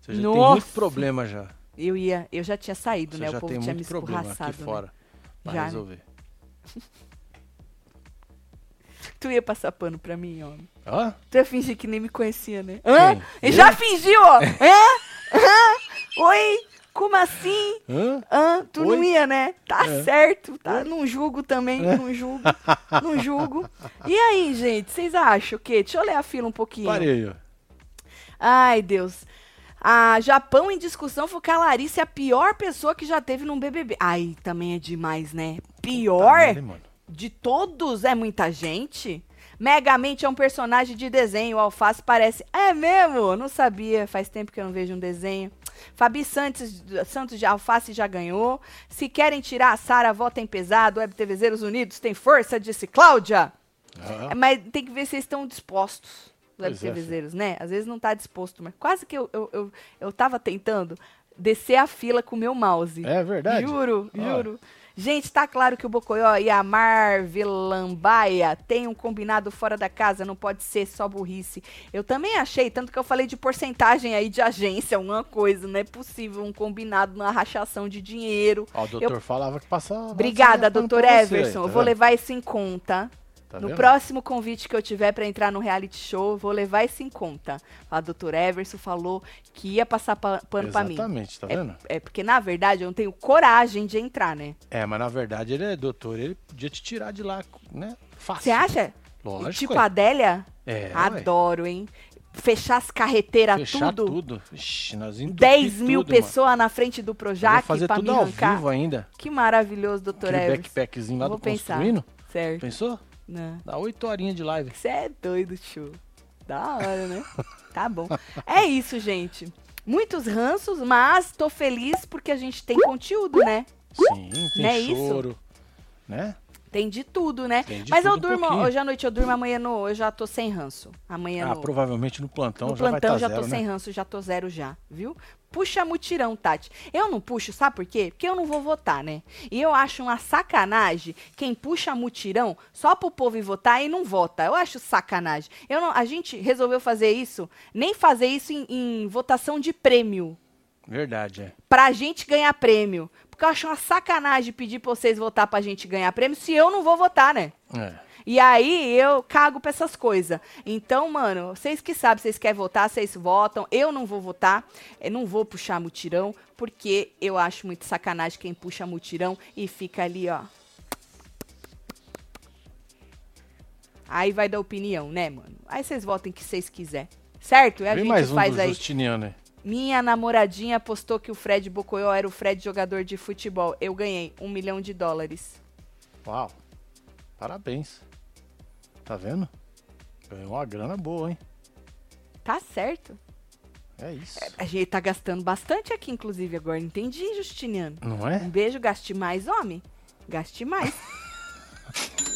Você já tem Nossa. muito problema já. Eu ia, eu já tinha saído, Você né? O povo tinha me escorraçado. aqui né? fora pra Já, né? resolver. [LAUGHS] Tu ia passar pano pra mim, homem. Hã? Tu ia fingir que nem me conhecia, né? Hã? Ele já fingiu, ó. [LAUGHS] Hã? Hã? Oi? Como assim? Hã? Hã? Tu não Oi? ia, né? Tá certo, tá? Não julgo também, não julgo. Não julgo. E aí, gente, vocês acham o quê? Deixa eu ler a fila um pouquinho. Parei, ó. Ai, Deus. A Japão em discussão foi que a Larissa é a pior pessoa que já teve num BBB. Ai, também é demais, né? Pior? Mano. De todos é muita gente? Megamente é um personagem de desenho. O Alface parece. É mesmo? Não sabia. Faz tempo que eu não vejo um desenho. Fabi Santos, Santos de Alface já ganhou. Se querem tirar a Sara, votem pesado. Web TVzeiros Unidos tem força, disse Cláudia. É, Mas tem que ver se eles estão dispostos, Pois é, né? Às vezes não tá disposto, mas quase que eu, eu, eu, eu tava tentando descer a fila com o meu mouse. É verdade? Juro, Ó. juro. Gente, tá claro que o Bocoió e a Marvelambaia têm um combinado fora da casa, não pode ser só burrice. Eu também achei, tanto que eu falei de porcentagem aí de agência, uma coisa, não é possível um combinado na rachação de dinheiro. Ó, o doutor falava que passava. Obrigada, doutor Everson. tá eu vou levar isso em conta. Tá no vendo? próximo convite que eu tiver pra entrar no reality show, eu vou levar isso em conta. A doutor Everson falou que ia passar pa- pano pra mim. Exatamente, tá vendo? É porque, na verdade, eu não tenho coragem de entrar, né? É, mas na verdade ele é doutor, ele podia te tirar de lá, né? Fácil. Você acha? Lógico. tipo ué. a Adélia? É. Adoro, hein? Fechar as carreteiras Fechar tudo. tudo. Ixi, nós entupir 10 mil pessoas na frente do Projac fazer pra tudo me ao arrancar. vivo ainda. Que maravilhoso, doutor Everson. backpackzinho lá Vou do pensar. Construindo. Certo. Pensou? Não. Dá 8 horinhas de live. Você é doido, tio. Da hora, né? [LAUGHS] tá bom. É isso, gente. Muitos ranços, mas tô feliz porque a gente tem conteúdo, né? Sim, tem Não é isso? choro. Né? Tem de tudo, né? De mas eu tudo um durmo, pouquinho. hoje à noite eu durmo, amanhã no, eu já tô sem ranço. Amanhã Ah, no, provavelmente no plantão no já vai plantão estar já zero, tô né? sem ranço, já tô zero já, viu? Puxa mutirão, Tati. Eu não puxo, sabe por quê? Porque eu não vou votar, né? E eu acho uma sacanagem quem puxa mutirão só pro povo ir votar e não vota. Eu acho sacanagem. Eu não, a gente resolveu fazer isso, nem fazer isso em, em votação de prêmio. Verdade, é. Pra gente ganhar prêmio. Porque eu acho uma sacanagem pedir pra vocês votar pra gente ganhar prêmio se eu não vou votar, né? É. E aí eu cago pra essas coisas. Então, mano, vocês que sabem, vocês querem votar, vocês votam. Eu não vou votar, eu não vou puxar mutirão, porque eu acho muito sacanagem quem puxa mutirão e fica ali, ó. Aí vai dar opinião, né, mano? Aí vocês votem o que vocês quiser. Certo? E a Vem gente mais um faz aí. Justiniano aí. Minha namoradinha postou que o Fred Bocoyó era o Fred jogador de futebol. Eu ganhei um milhão de dólares. Uau. Parabéns. Tá vendo? Ganhou uma grana boa, hein? Tá certo. É isso. A gente tá gastando bastante aqui, inclusive, agora. Entendi, Justiniano. Não é? Um beijo, gaste mais, homem. Gaste mais. [LAUGHS]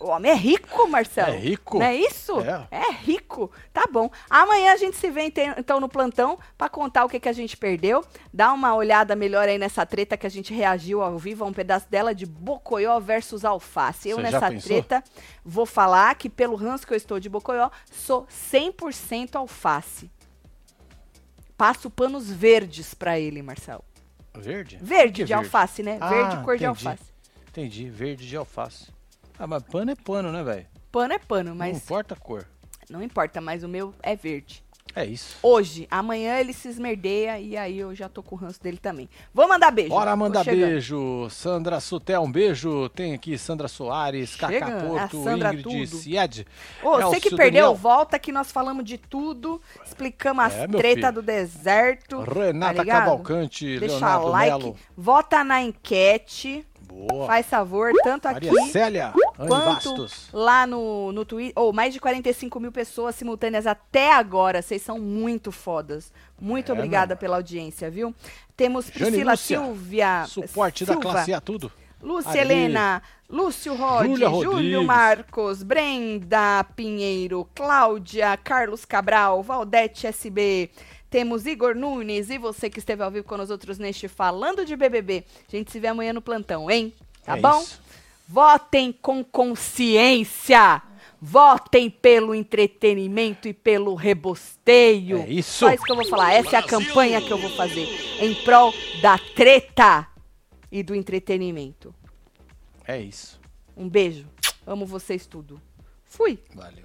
o homem é rico, Marcelo. É rico? Não é isso? É. rico. Tá bom. Amanhã a gente se vê ente- então no plantão pra contar o que, que a gente perdeu. Dá uma olhada melhor aí nessa treta que a gente reagiu ao vivo a um pedaço dela de Bocoió versus Alface. Eu já nessa treta vou falar que pelo ranço que eu estou de Bocoió, sou 100% Alface. Passo panos verdes pra ele, Marcelo. Verde? Verde é de alface, né? Ah, verde cor de entendi. alface. Entendi. Verde de alface. Ah, mas pano é pano, né, velho? Pano é pano, Não mas importa a cor. não importa, mas o meu é verde. É isso. Hoje, amanhã ele se esmerdeia e aí eu já tô com o ranço dele também. Vou mandar beijo. Bora mandar beijo. Sandra Sutel, um beijo. Tem aqui Sandra Soares, Cacá Chega, Porto, Sandra Ingrid tudo. Sied. Ô, você que Elcio perdeu, Daniel, volta que nós falamos de tudo, explicamos as É, meu treta do deserto. Renata tá? Cavalcante, Deixa Leonardo like, Melo. vota na enquete, Boa. faz favor, tanto aqui Maria Célia, quanto lá no, no Twitter. Ou mais de 45 mil pessoas simultâneas até agora. Vocês são muito fodas. Muito É, obrigada pela audiência, viu? Temos Priscila Lúcia, Silvia. Suporte da Silva, classe A, tudo. Lúcia Adri, Helena, Lúcio Rod, Júlia Júlio. Marcos, Brenda Pinheiro, Cláudia, Carlos Cabral, Valdete SB. Temos Igor Nunes e você que esteve ao vivo com nós outros neste Falando de BBB. A gente se vê amanhã no plantão, hein? Tá É bom? isso. Votem com consciência. Votem pelo entretenimento e pelo rebosteio. É isso. Só isso que eu vou falar. Essa é a campanha que eu vou fazer em prol da treta e do entretenimento. É isso. Um beijo. Amo vocês tudo. Fui. Valeu.